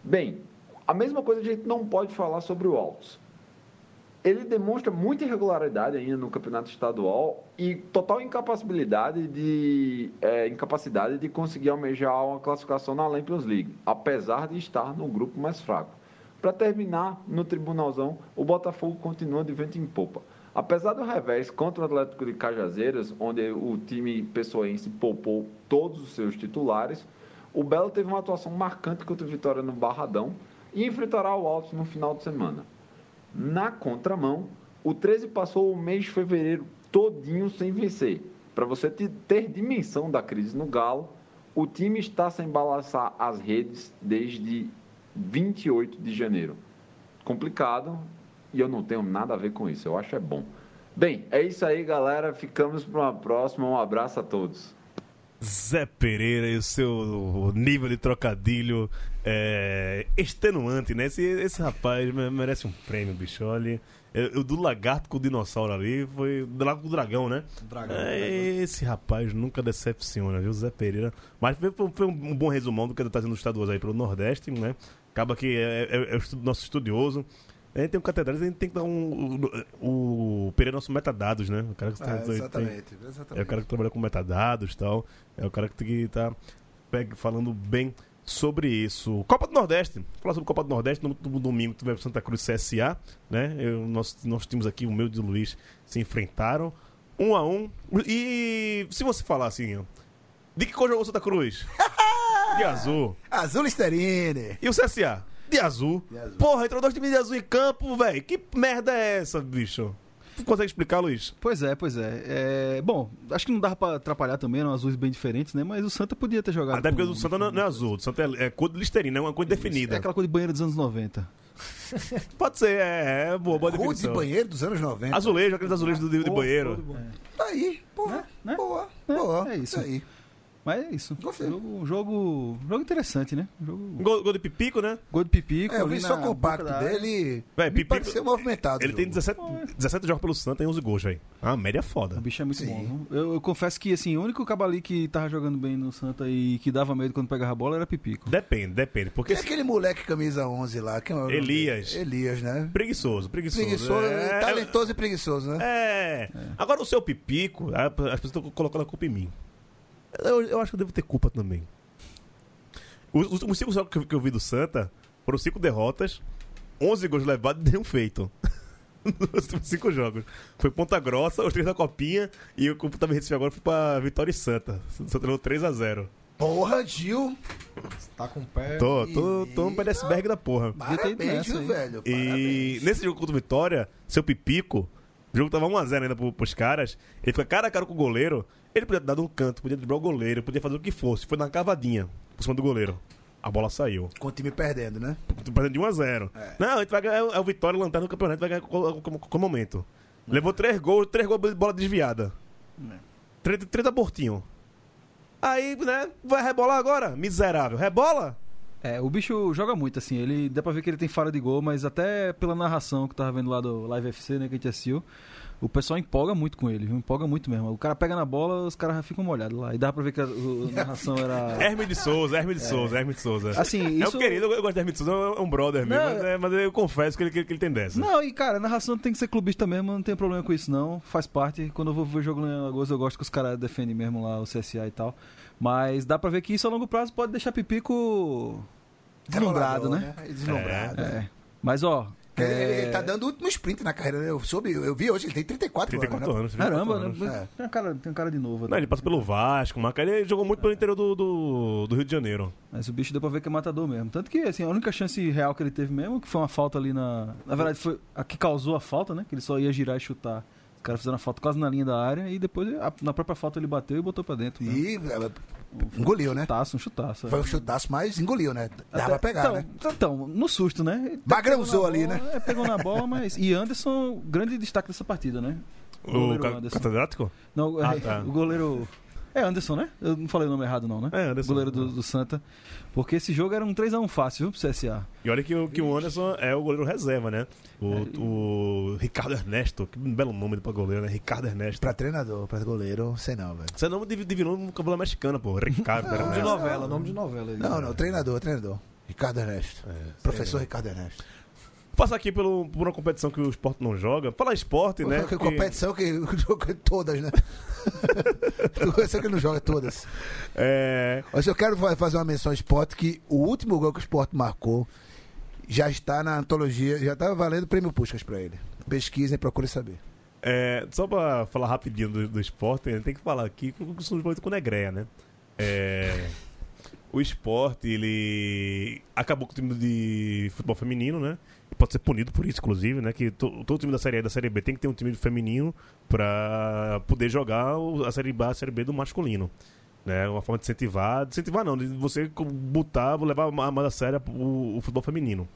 Bem, a mesma coisa a gente não pode falar sobre o Altos. Ele demonstra muita irregularidade ainda no campeonato estadual e total incapacidade de, é, incapacidade de conseguir almejar uma classificação na Champions League, apesar de estar no grupo mais fraco. Para terminar, no tribunalzão, o Botafogo continua de vento em popa. Apesar do revés contra o Atlético de Cajazeiras, onde o time pessoense poupou todos os seus titulares, o Belo teve uma atuação marcante contra o Vitória no Barradão e enfrentará o Altos no final de semana. Na contramão, o 13 passou o mês de fevereiro todinho sem vencer. Para você te- ter dimensão da crise no Galo, o time está sem balançar as redes desde 28 de janeiro. Complicado e eu não tenho nada a ver com isso. Eu acho é bom. Bem, é isso aí, galera. Ficamos para uma próxima. Um abraço a todos. Zé Pereira e o seu nível de trocadilho é, extenuante, né? Esse, esse rapaz me- merece um prêmio, bicho. Olha, o do lagarto com o dinossauro ali foi do lago com o dragão, né? Dragão, É, esse rapaz nunca decepciona, viu? Zé Pereira. Mas foi, foi- um bom resumão do que ele tá fazendo nos estaduais aí pelo Nordeste, né? Acaba que é, é- é o nosso estudioso. A gente tem um catedrático, a gente tem que dar um. O, o Pereira é nosso metadados, né? O cara que É, tem- tem- exatamente, é o exatamente. cara que trabalha com metadados e tal. É o cara que tem que estar falando bem sobre isso. Copa do Nordeste. Falar sobre Copa do Nordeste. No, no domingo tivemos Santa Cruz CSA. Né? Eu, nós, nós tínhamos aqui, o meu e o Luiz se enfrentaram. Um a um. E se você falar assim, ó, de que cor jogou Santa Cruz? De azul. Azul Listerine. E o CSA? De azul. De azul. Porra, entrou dois times de azul em campo, velho. Que merda é essa, bicho? consegue explicar, Luiz? Pois é, pois é. É, Bom, acho que não dava pra atrapalhar também, eram azuis bem diferentes, né? Mas o Santa podia ter jogado. Até porque o Santa não não é azul, o Santa é, é cor de listerina, é uma cor definida. É aquela coisa de banheiro dos anos 90. Pode ser, é, é boa, boa Rua de banheiro dos anos 90. Azulejo, aqueles azulejos do, de, de banheiro. Tá aí, porra. Né? Boa, É, boa. é isso. Tá aí. Mas é isso. Gostei. Jogo, jogo, jogo interessante, né? Jogo... Gol, gol de Pipico, né? Gol de pipico. É, eu vi só o compacto dele. Véi, me Pipico- pareceu movimentado. Ele tem jogo. 17, 17 jogos pelo Santa e 11 gols, velho. Ah, média foda. O bicho é muito Sim. bom. Eu, eu confesso que, assim, o único cabali que tava jogando bem no Santa e que dava medo quando pegava a bola era Pipico. Depende, depende. Porque Tem aquele moleque camisa 11 lá. Que é Elias. Elias, né? preguiçoso, preguiçoso. Preguiçoso, é, talentoso e preguiçoso, né? É. Agora o seu Pipico, a- as pessoas estão colocando a culpa em mim. Eu, eu acho que eu devo ter culpa também. Os, os últimos cinco jogos que eu, que eu vi do Santa foram cinco derrotas, 11 gols levados e nenhum feito. Nos últimos cinco jogos. Foi Ponta Grossa, os três da Copinha e o Campo também Recife agora foi pra Vitória e Santa. O Santa levou 3x0. Porra, Gil. Tá com o pé. Tô, tô, tô no pé desse berg da porra. Parabéns, nessa velho? E Parabéns. nesse jogo contra o Vitória, seu Pipico, o jogo tava 1x0 ainda pro, pros caras, ele fica cara a cara com o goleiro, ele podia ter dado um canto, podia driblar o goleiro, podia fazer o que fosse. Foi na cavadinha, por cima do goleiro. A bola saiu. Com o time perdendo, né? Perdendo de 1x0. Não, a gente vai ganhar, é o Vitória lanterna no campeonato, vai ganhar com qualquer momento. Levou três gols, três gols de bola desviada. Três, três abortinho. Aí, né, vai rebolar agora? Miserável. Rebola? É, o bicho joga muito, assim. Ele dá pra ver que ele tem falha de gol, mas até pela narração que eu tava vendo lá do Live FC, né, que a gente assistiu, o pessoal empolga muito com ele, viu? Empolga muito mesmo. O cara pega na bola, os caras já ficam molhados lá. E dá pra ver que a, o- a narração era. Hermes de Souza, Hermes de Souza, Hermes de Souza. Assim, É isso. um querido, eu gosto de Hermes de Souza, é um brother mesmo, mas, é- mas eu confesso que ele, que ele tem dessa. Não, e cara, a narração tem que ser clubista mesmo, não tem problema com isso não, faz parte. Quando eu vou ver jogo em Alagoas, eu gosto que os caras defendem mesmo lá o CSA e tal. Mas dá pra ver que isso a longo prazo pode deixar Pipico deslumbrado, né? Deslumbrado. É. Mas ó, Ele, é... ele tá dando o último sprint na carreira. Eu soube, eu vi hoje, ele tem 34, 34 anos. anos. né? 34 Caramba, anos. né? É. Tem, uma cara, tem cara de novo. Não, ele passa pelo Vasco, Maca, ele jogou muito pelo interior do, do, do Rio de Janeiro. Mas o bicho deu pra ver que é matador mesmo. Tanto que, assim, a única chance real que ele teve mesmo, que foi uma falta ali na... Na verdade, foi a que causou a falta, né? Que ele só ia girar e chutar. Os caras fizeram a falta quase na linha da área e depois, a- na própria falta, ele bateu e botou pra dentro. Né? E engoliu, né? Chutaço, um chutaço. é. Foi um chutaço, mas engoliu, né? Dava Até- pra pegar, então, né? Então, no susto, né? Magrãozou ali, bola, né? É, pegou na bola, mas. E Anderson, grande destaque dessa partida, né? O, goleiro ca- Anderson. catedrático? Não, Ah, é, tá. o goleiro. É Anderson, né? Eu não falei o nome errado, não, né? É, Anderson. Goleiro do, do Santa. Porque esse jogo era um 3x1 fácil, viu, pro CSA. E olha que, o- que o Anderson é o goleiro reserva, né? O, o Ricardo Ernesto, que belo nome pra goleiro, né? Ricardo Ernesto. Pra treinador, pra goleiro, sei não, velho. Você é nome de, de vilão no cabelo mexicano, pô. Ricardo Nome de Ernesto. novela, nome de novela. Não, não, treinador, treinador. Ricardo Ernesto. É, Professor Ricardo Ernesto. Passar aqui pelo, por uma competição que o esporte não joga. Falar esporte, né? Que competição que joga todas, né? Competição que não joga todas. É, Mas eu quero fa- fazer uma menção ao esporte que o último gol que o esporte marcou já está na antologia, já está valendo prêmio Puskas pra ele. Pesquisem, procure saber. É, só pra falar rapidinho do, do esporte, tem que falar aqui com o muito com Negreia, né? É, o esporte, ele acabou com o time de futebol feminino, né? Pode ser punido por isso, inclusive, né? Que to- todo time da Série A e da Série B tem que ter um time feminino pra poder jogar a Série B, a Série B do masculino. Né? Uma forma de incentivar, de incentivar não, de você botar, levar mais a sério o, o futebol feminino.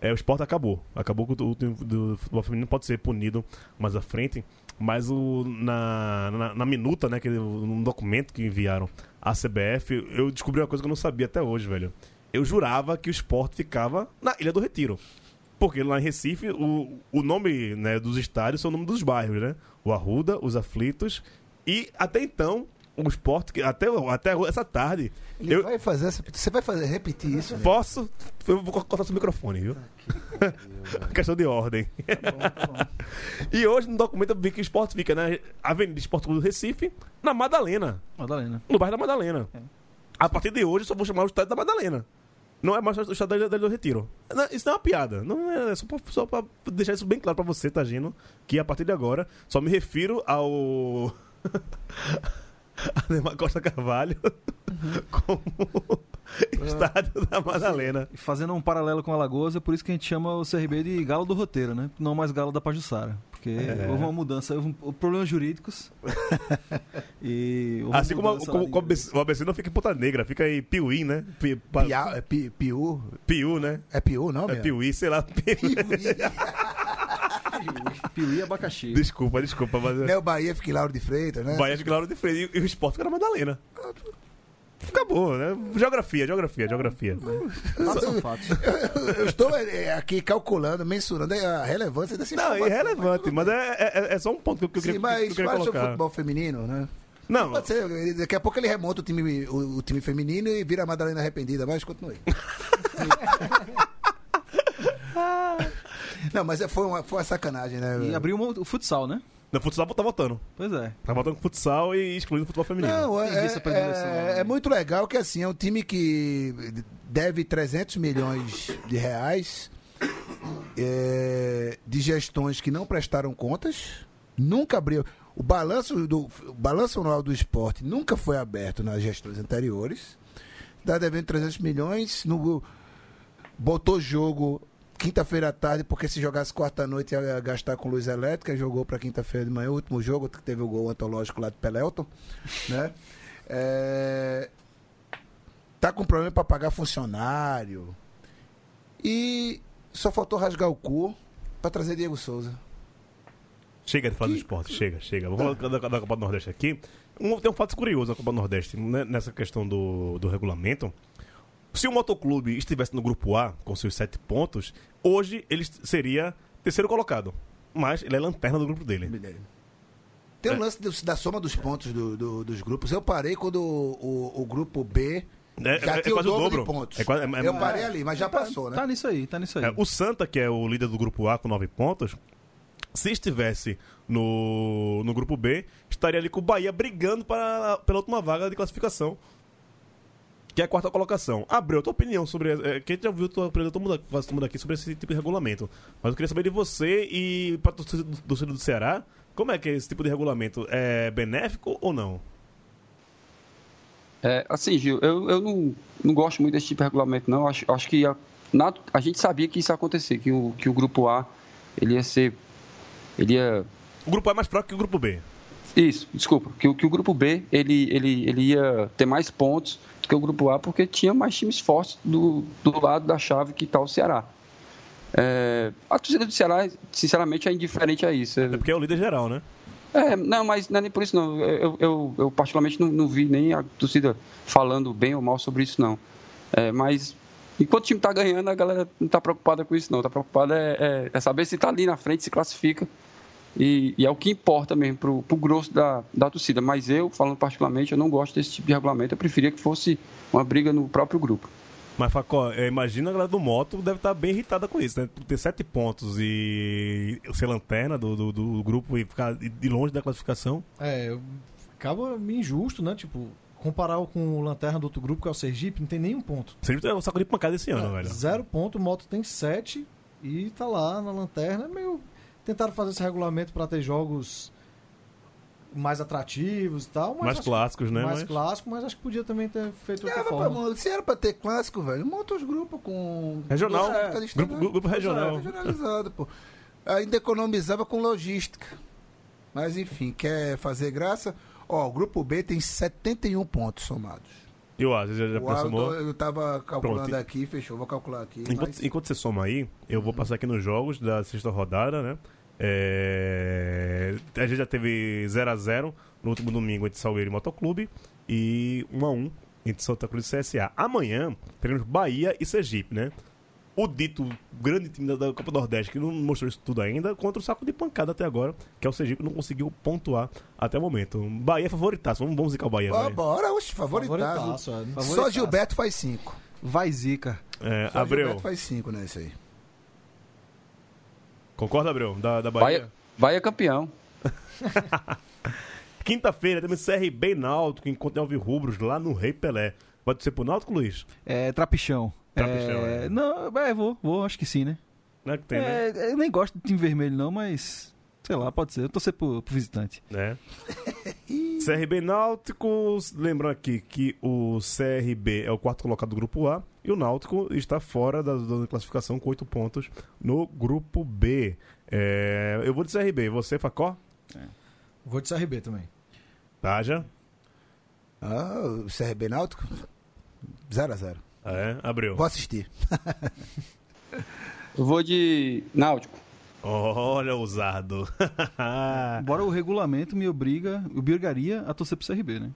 É, o esporte acabou. Acabou que o, o futebol feminino pode ser punido mais à frente. Mas o, na, na, na minuta, né, que, num documento que enviaram à CBF, eu descobri uma coisa que eu não sabia até hoje, velho. Eu jurava que o esporte ficava na Ilha do Retiro. Porque lá em Recife, o, o nome né, dos estádios são o nome dos bairros, né? O Arruda, os Aflitos. E até então, o esporte, que até, até essa tarde, Ele eu vai fazer essa, você vai fazer, repetir isso? posso. Eu vou cortar seu microfone, viu? Questão de ordem. e hoje no documento eu vi que o esporte fica na Avenida Esporte Clube do Recife, na Madalena. Madalena. No bairro da Madalena. A partir de hoje eu só vou chamar o estádio da Madalena. Não é mais o estádio da Ilha do Retiro. Isso não é uma piada. Não é, é só, pra, só pra deixar isso bem claro pra você, Tagino, que a partir de agora só me refiro ao. Ademar Costa Carvalho como estádio da Madalena. E fazendo um paralelo com Alagoas, é por isso que a gente chama o CRB de Galo do Roteiro, né? Não mais Galo da Pajussara. Porque É. houve uma mudança, houve um- problemas jurídicos. e houve Assim como, como, como o ABC não fica em Ponta Negra, fica em Piuí, né? Pi, pa- Pia, é pi, piu? Piu, né? É piu, não, É? Piuí, sei lá. Piuí e abacaxi. desculpa, desculpa, mas. Né, o Bahia fica em Lauro de Freitas, né? Bahia de Claro de Freire e, e o esporte fica na Madalena. Acabou, né? Geografia, geografia, geografia. Eu estou é, aqui calculando, mensurando a relevância dessa Não, informação. irrelevante, mas é, é, é só um ponto que eu, que eu Sim, queria, que mas eu queria colocar. futebol feminino, né? Não, Pode ser, daqui a pouco ele remonta o time, o, o time feminino e vira a Madalena arrependida, mas continue. Não, mas é- foi uma, foi uma sacanagem, né? E abriu o futsal, né? No futsal tá votando. Pois é. Tá votando com futsal e excluindo o futebol feminino. Não, é, é, né? é muito legal que assim, é um time que deve 300 milhões de reais é, de gestões que não prestaram contas, nunca abriu. O balanço, do, o balanço anual do esporte nunca foi aberto nas gestões anteriores. Está devendo 300 milhões, no, botou jogo quinta-feira à tarde, porque se jogasse quarta-noite ia gastar com luz elétrica, jogou para quinta-feira de manhã, o último jogo, que teve o gol antológico lá de Pelelton, né? É, Tá com problema para pagar funcionário. E só faltou rasgar o cu para trazer Diego Souza. Chega de falar do esporte, chega, chega. Vamos falar da, da Copa do Nordeste aqui. Um- tem um fato curioso na Copa do Nordeste, né, nessa questão do, do regulamento. Se o Motoclube estivesse no grupo A, com seus sete pontos, hoje ele seria terceiro colocado. Mas ele é lanterna do grupo dele. Tem um É. lance do- da soma dos pontos do- do- dos grupos. Eu parei quando o, o- o grupo B É, já é- é tinha o quase o dobro, dobro. de pontos. É quase- é- é- eu parei ali, mas já passou, né? Tá nisso aí, tá nisso aí. É, o Santa, que é o líder do grupo A com nove pontos, se estivesse no, no grupo B, estaria ali com o Bahia brigando para, pela última vaga de classificação. Que é a quarta colocação. Abreu, tua opinião sobre. É, quem já ouviu tua opinião todo mundo, quase todo mundo aqui sobre esse tipo de regulamento. Mas eu queria saber de você e para torcida do, torcida do Ceará, como é que é esse tipo de regulamento? É benéfico ou não? É, assim, Gil, eu, eu não, não gosto muito desse tipo de regulamento, não. Acho, acho que a, na- a gente sabia que isso ia acontecer, que o, que o grupo A ele ia ser. Ele ia. O grupo A é mais fraco que o grupo B. Isso, desculpa. Que, o- que o grupo B ele, ele, ele ia ter mais pontos do que o grupo A, porque tinha mais times fortes do, do lado da chave que está o Ceará. É, a torcida do Ceará, sinceramente, é indiferente a isso. É porque é o líder geral, né? É, não, mas não é nem por isso não. Eu, eu, eu particularmente não, não vi nem a torcida falando bem ou mal sobre isso não. É, mas enquanto o time tá ganhando, a galera não tá preocupada com isso não. Tá preocupada é, é- é saber se tá ali na frente, se classifica. E, e é o que importa mesmo pro, pro grosso da, da torcida. Mas eu, falando particularmente, eu não gosto desse tipo de regulamento. Eu preferia que fosse uma briga no próprio grupo. Mas, Facó, imagina a galera do Moto deve estar bem irritada com isso, né? Ter sete pontos e ser lanterna do, do, do grupo e ficar de longe da classificação. É, acaba injusto, né? Tipo, comparar o com o Lanterna do outro grupo, que é o Sergipe, não tem nenhum ponto. Sempre é um saco de pancada esse ano, É, velho. Zero ponto, o Moto tem sete e tá lá na lanterna. É meio. Tentaram fazer esse regulamento pra ter jogos mais atrativos e tal. Mas Mais clássicos, né? Mais Mas- clássico, mas acho que podia também ter feito outra Era pra- forma. se era pra ter clássico, velho, monta os grupos com. Regional. É, grupo- grupo regional. Regionalizado, pô. Ainda economizava com logística. Mas enfim, quer fazer graça? Ó, o grupo B tem 71 pontos somados. E o Asis já, já o aproximou. Aldo, eu tava calculando Pronto. aqui, fechou, vou calcular aqui. Enquanto, mas- enquanto você soma aí, eu vou passar aqui nos jogos da sexta rodada, né? É, A gente já teve 0x0 no último domingo entre Salgueiro e Motoclube e 1x1 entre Santa Cruz e CSA. Amanhã teremos Bahia e Sergipe, né? O dito grande time da, da Copa do Nordeste, que não mostrou isso tudo ainda, contra o saco de pancada até agora, que é o Sergipe, não conseguiu pontuar até o momento. Bahia é favoritaço, vamos, vamos zicar o Bahia. Vai. bora, oxe, favoritaço. Favoritaço, é. Só Favoritaço. Gilberto faz 5. Vai zica. É, Só Abreu, Gilberto faz 5 nesse aí. concorda, Abreu? Da, da Bahia? Bahia, Bahia campeão. Quinta-feira temos CRB Náutico, enquanto Alvi Rubros lá no Rei Pelé. Pode ser pro Náutico, Luiz? É, trapichão. Trapichão, é, é. Não, é, vou, vou, acho que sim, né? Né, que tem, né? É, eu nem gosto de time vermelho, não, mas. Sei lá, pode ser. Eu torcer pro, pro visitante. né? CRB Náutico, lembrando aqui que o CRB é o quarto colocado do grupo A e o Náutico está fora da zona de classificação com oito pontos no grupo B. É, eu vou de CRB. Você, Facó? Vou de CRB também. Taja? Ah, o CRB Náutico? 0x0. É, abriu. Vou assistir. Eu vou de Náutico. Olha, ousado. Embora o regulamento me obriga, obrigaria a torcer pro CRB, né?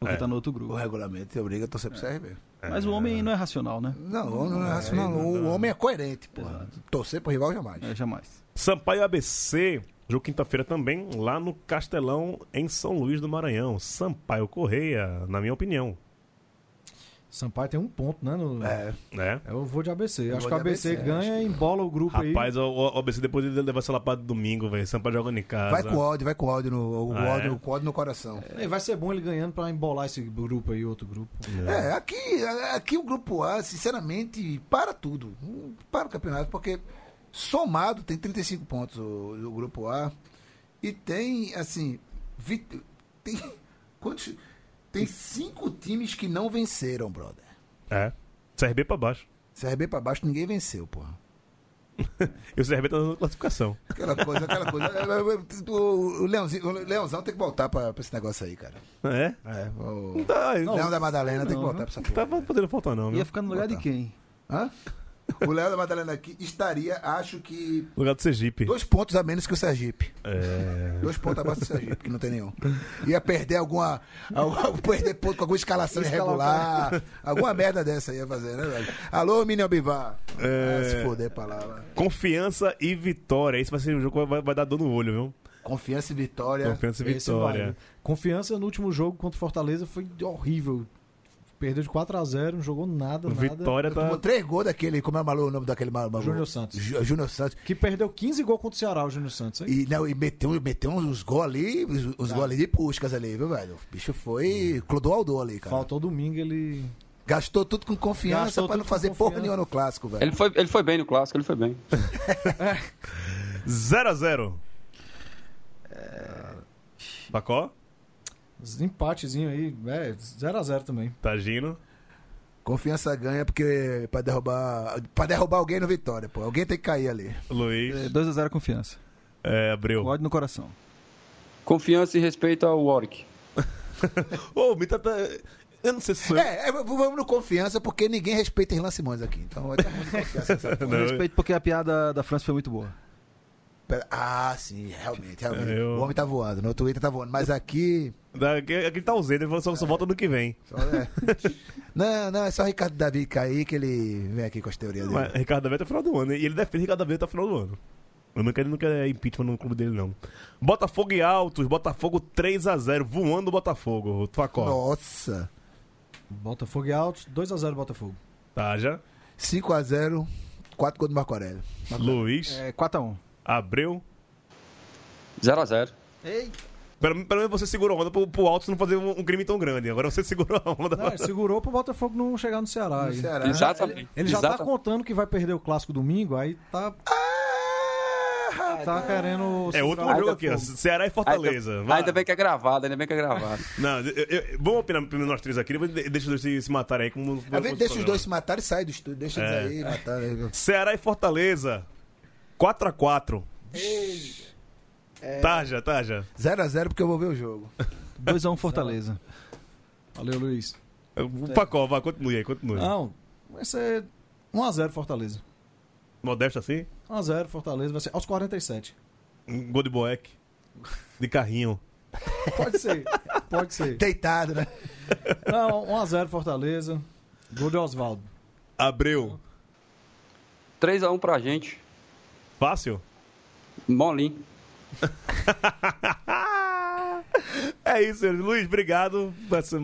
Porque É. tá no outro O grupo. regulamento te obriga a torcer pro CRB. Mas o homem não é racional, né? Não, o homem não é racional. O homem é coerente, porra. Torcer pro rival jamais. É, jamais. Sampaio ABC, jogo quinta-feira também, lá no Castelão, em São Luís do Maranhão. Sampaio Correia, na minha opinião. Sampaio tem um ponto, né? No... É. Né? Eu vou de ABC. Acho vou que o ABC, ABC, ganha acho e embola o grupo Rapaz, aí. o, o ABC depois de levar essa lapada domingo, velho. Sampaio jogando em casa. Vai com ódio, vai com ódio no, o Ah, é? ódio, com ódio no coração. E vai ser bom ele ganhando pra embolar esse grupo aí, outro grupo. É, aqui, aqui o grupo A, sinceramente, para tudo. Para o campeonato, porque somado tem 35 pontos o, o grupo A. E tem, assim, vi- tem, quantos, tem cinco times que não venceram, brother. É. CRB pra baixo. CRB pra baixo ninguém venceu, porra. E o CRB tá na classificação. Aquela coisa, aquela coisa. O, o, Leãozinho, o Leãozão tem que voltar pra, pra esse negócio aí, cara. É? É, o Tá, Leão da Madalena tem que não, voltar pra essa porra. tá podendo faltar, não. Ia Viu? ficar no lugar de Botar. quem? Hã? O Léo da Madalena aqui estaria, acho que, lugar do Sergipe. dois pontos a menos que o Sergipe. É. Dois pontos abaixo do Sergipe, que não tem nenhum. Ia perder alguma. alguma- perder ponto com alguma escalação irregular. Alguma merda dessa ia fazer, né, velho? Alô, Minion Bivar. É. Ah, se foder vai. Confiança e vitória. Esse vai ser um jogo que vai, vai dar dor no olho, viu? Confiança e vitória. Confiança e vitória. Confiança no último jogo contra o Fortaleza foi horrível. Perdeu de 4 a 0 não jogou nada, nada. Vitória tá. Tomou três gols daquele. Como é maluco, o nome daquele maluco? Júnior Santos. Júnior Santos. Que perdeu 15 gols contra o Ceará, o Júnior Santos. hein? E, não, e meteu, meteu uns gols ali, os, os gols ali de puscas ali, viu, velho? O bicho foi. Clodoaldo ali, cara. Faltou domingo, ele. Gastou tudo com confiança Gastou pra não fazer porra confiança. nenhuma no clássico, velho. Ele foi, ele foi bem no clássico, ele foi bem. 0x0. Pacó? Os empatezinho aí, é, 0x0 também. Tagino? Confiança ganha porque pra derrubar, pra derrubar alguém no Vitória, pô. Alguém tem que cair ali. Luiz? É, 2x0 confiança. É, Abreu. Ódio no coração. Confiança e respeito ao Warwick. Ô, o Mita tá. Eu não sei se sou. É, é, vamos no confiança porque ninguém respeita Irlan Simões aqui. Então vai ter muito confiança. respeito porque a piada da França foi muito boa. Pera- Ah, sim, realmente, realmente. Eu- O homem tá voando, no Twitter tá voando. Mas aqui. Aqui, aqui tá ausente, ele só, só volta no que vem. só é- Não, não, é só o Ricardo Davi cair que ele vem aqui com as teorias dele. Mas Ricardo Davi até o final do ano. E ele defende Ricardo Davi até o final do ano. Eu não quero, ele não quer impeachment no clube dele, não. Botafogo e Altos, Botafogo 3x0, voando o Botafogo. Facó. Nossa. Botafogo e Altos, 2x0 Botafogo. Taja, 5x0, 4 gols do Marco Aurélio. Luiz, É 4x1. Abreu. 0x0. Pelo, pelo menos você segurou a onda pro, pro Altos não fazer um, um crime tão grande. Agora você segurou a onda. Não, segurou pro Botafogo não chegar no Ceará. No. Ceará. Exatamente. Ele já tá Exata- contando que vai perder o clássico domingo, aí tá, tá querendo. É outro jogo aqui, ó. Ceará e Fortaleza. Ainda, ainda bem que é gravado, ainda bem que é gravado. Não, eu, eu- vamos opinar primeiro nós três aqui, depois deixa os dois se, se matarem aí. Como, vezes deixa os dois se matarem e sai do estúdio. Deixa É. eles aí matar. Ceará e Fortaleza. 4x4. Taja, Taja. 0x0 porque eu vou ver o jogo. 2x1 Fortaleza. Valeu, Luiz. O Pacó, vai, continue aí, continue. Não, vai ser 1x0 Fortaleza. Modesto assim? 1x0 Fortaleza, vai ser aos 47. Um gol de Boeck. De carrinho. Pode ser, pode ser. Deitado, né? Não, 1x0 Fortaleza. Gol de Oswaldo. Abreu. 3x1 pra gente. Fácil? Molinho. É isso. Luiz, obrigado por essa,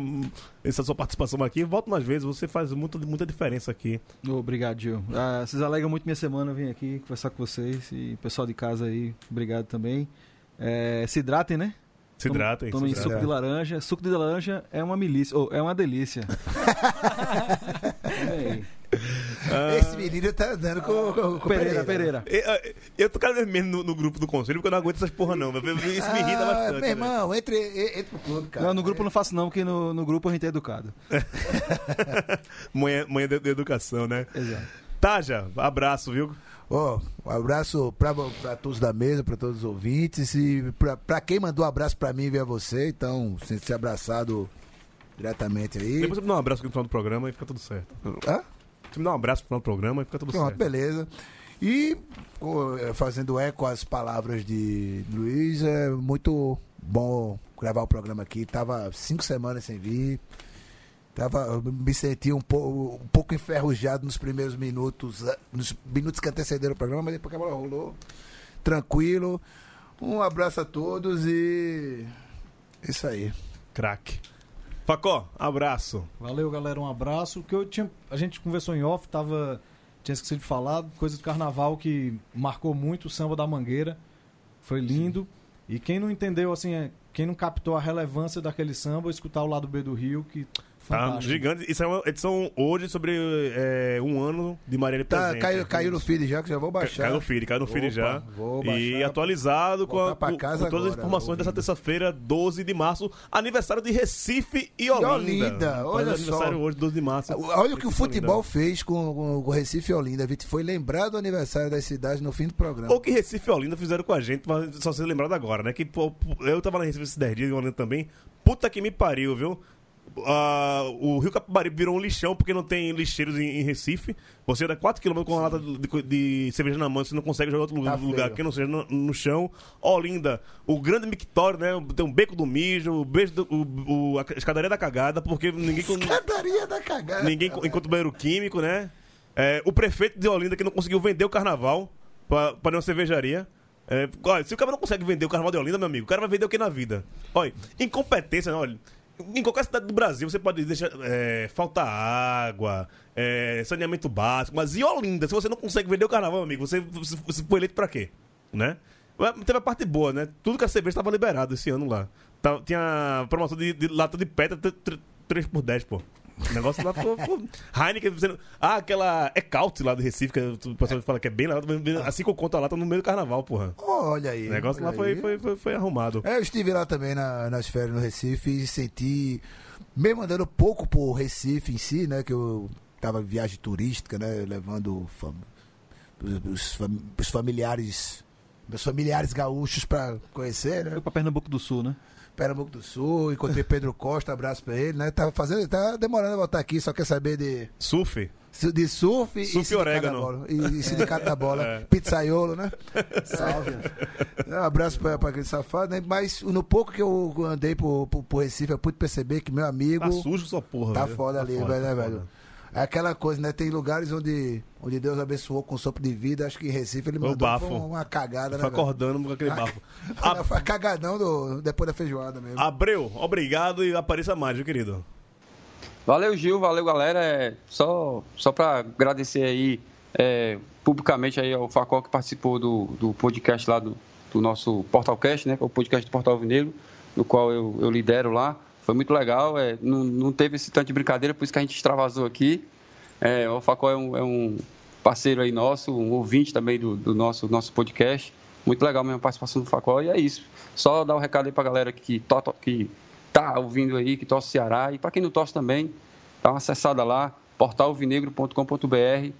essa sua participação aqui. Volta mais vezes, você faz muito, muita diferença aqui. Obrigado, Gil. Ah, vocês alegram muito minha semana, eu vim aqui conversar com vocês. E pessoal de casa aí, obrigado também. É, se hidratem, né? Se hidratem. Tomem suco hidratem. de laranja. Suco de laranja é uma milícia. ou é uma delícia. Tomem aí. Esse menino tá andando com, com, com Pereira, Pereira. Eu, eu- eu tô cada vez menos no, no grupo do conselho porque eu não aguento essas porra, não. Isso me irrita Ah, bastante. Meu irmão, entre, entre pro clube, cara. Não, no grupo eu não faço não, porque no, no grupo a gente é educado. Manhã, manhã de, de educação, né? Exato. Taja, abraço, viu? Ó, um abraço pra, pra todos da mesa, pra todos os ouvintes e pra, pra quem mandou um abraço pra mim e a você, então, sem ser abraçado diretamente aí. Depois me dá um abraço aqui no final do programa e fica tudo certo. Hã? Você me dá um abraço no final do programa e fica tudo Pronto, certo. beleza. E eh, fazendo eco às palavras de Luiz, é muito bom gravar o programa aqui. Tava cinco semanas sem vir. Tava, me senti um, pouco um pouco enferrujado nos primeiros minutos, eh, nos minutos que antecederam o programa, mas depois que a bola rolou, tranquilo. Um abraço a todos e isso aí. Craque. Facó, abraço. Valeu, galera, um abraço. Que eu tinha, a gente conversou em off, tava tinha esquecido de falar, coisa do carnaval que marcou muito o samba da Mangueira. Foi lindo. E quem não entendeu assim, é- quem não captou a relevância daquele samba, escutar o lado B do Rio, que Tá fantástico. gigante. Isso é uma edição hoje sobre é, um ano de Marielle Tá, presente. caiu, caiu no feed já, que já vou baixar. Caiu no feed, caiu no feed Opa, já. vou E baixar. atualizado com, a- com- todas as agora, informações dessa terça-feira, 12 de março, aniversário de Recife e Olinda. Olinda, Faz olha aniversário só. hoje, 12 de março. Olha o que o e futebol Olinda. fez com, com, com Recife e Olinda. A gente foi lembrado do aniversário das cidades no fim do programa. Ou que Recife e Olinda fizeram com a gente, mas só ser lembrado agora, né? Que pô, eu tava na Recife esses 10 dias e Olinda também. Puta que me pariu, viu? Ah, o Rio Capibaribe virou um lixão porque não tem lixeiros em, em Recife. Você anda 4km com uma lata de, de cerveja na mão, você não consegue jogar em outro Tá lugar que não seja no, no chão. Olinda, o grande mictório, né? Tem um beco do mijo, o beijo do, o, o- a escadaria da cagada, porque ninguém. Escadaria da cagada. Ninguém co- encontra o banheiro químico, né? É, o prefeito de Olinda que não conseguiu vender o carnaval pra, pra nenhuma cervejaria. É, olha, se o cara não consegue vender o carnaval de Olinda, meu amigo, o cara vai vender o que na vida? Olha, incompetência, né? Olha, em qualquer cidade do Brasil você pode deixar. É, faltar água, é, saneamento básico, mas em Olinda, se você não consegue vender o carnaval, amigo, você, você, foi eleito pra quê? Né? Teve a parte boa, né? Tudo que a cerveja estava liberado esse ano lá. Tinha promoção de, de lata de peta 3 por 10, pô. O negócio lá ficou. ficou- Heineken dizendo. Ah, aquela Ecaut lá do Recife, que o pessoal fala que é bem lá. Assim que eu conto a lata no meio do carnaval, porra. Olha aí. O negócio lá foi, foi, foi, foi arrumado. É, eu estive lá também na- nas férias no Recife e senti, mesmo andando pouco por Recife em si, né? Que eu tava em viagem turística, né? Levando fam- os fam- os familiares, meus familiares gaúchos pra conhecer, né? Foi pra Pernambuco do Sul, né? Pernambuco do Sul, encontrei Pedro Costa, abraço pra ele, né? Tava fazendo, tá demorando a voltar aqui, só quer saber de, Surf. de surf, Surf e orégano. E, e sindicato da bola. É. Pizzaiolo, né? Salve. Um abraço pra, pra aquele safado, né? Mas no pouco que eu andei pro, pro, pro Recife, eu pude perceber que meu amigo Tá sujo sua porra, tá velho. foda ali, foda, velho, né, tá velho? É aquela coisa, né? Tem lugares onde, onde Deus abençoou com sopro de vida. Acho que em Recife ele O mandou bafo. foi uma cagada, né? Foi acordando com aquele bafo. Não, Foi a cagadão do, depois da feijoada mesmo. Abreu, obrigado e apareça mais, viu, querido? Valeu, Gil, valeu, galera. É, só só para agradecer aí é, publicamente aí ao Facol que participou do, do podcast lá do, do nosso Portalcast, né? que é O podcast do Portal Vinegro, no qual eu, eu lidero lá. Foi muito legal, é, não, não teve esse tanto de brincadeira, por isso que a gente extravasou aqui. É, o Facol é um, é um parceiro aí nosso, um ouvinte também do, do nosso, nosso podcast. Muito legal mesmo a participação do Facol e é isso. Só dar um recado aí pra galera que, to, que tá ouvindo aí, que torce o Ceará e para quem não torce também, dá uma acessada lá, portalvinegro.com.br.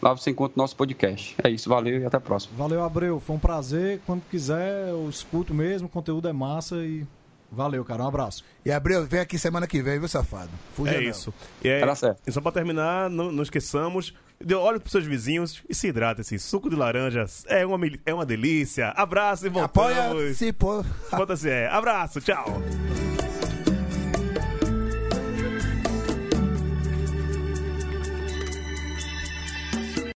Lá você encontra o nosso podcast. É isso, valeu e até a próxima. Valeu, Abreu. Foi um prazer. Quando quiser, eu escuto mesmo. O conteúdo é massa e valeu, cara. Um abraço. E Abreu, vem aqui semana que vem, viu, safado? Fuja É não. isso. E, é, e só pra terminar, não, não esqueçamos, de- olhe pros seus vizinhos e se hidrate, assim. Suco de laranja é uma, é uma delícia. Abraço e voltamos. Apoia, se pô. Volta se é. Abraço, tchau.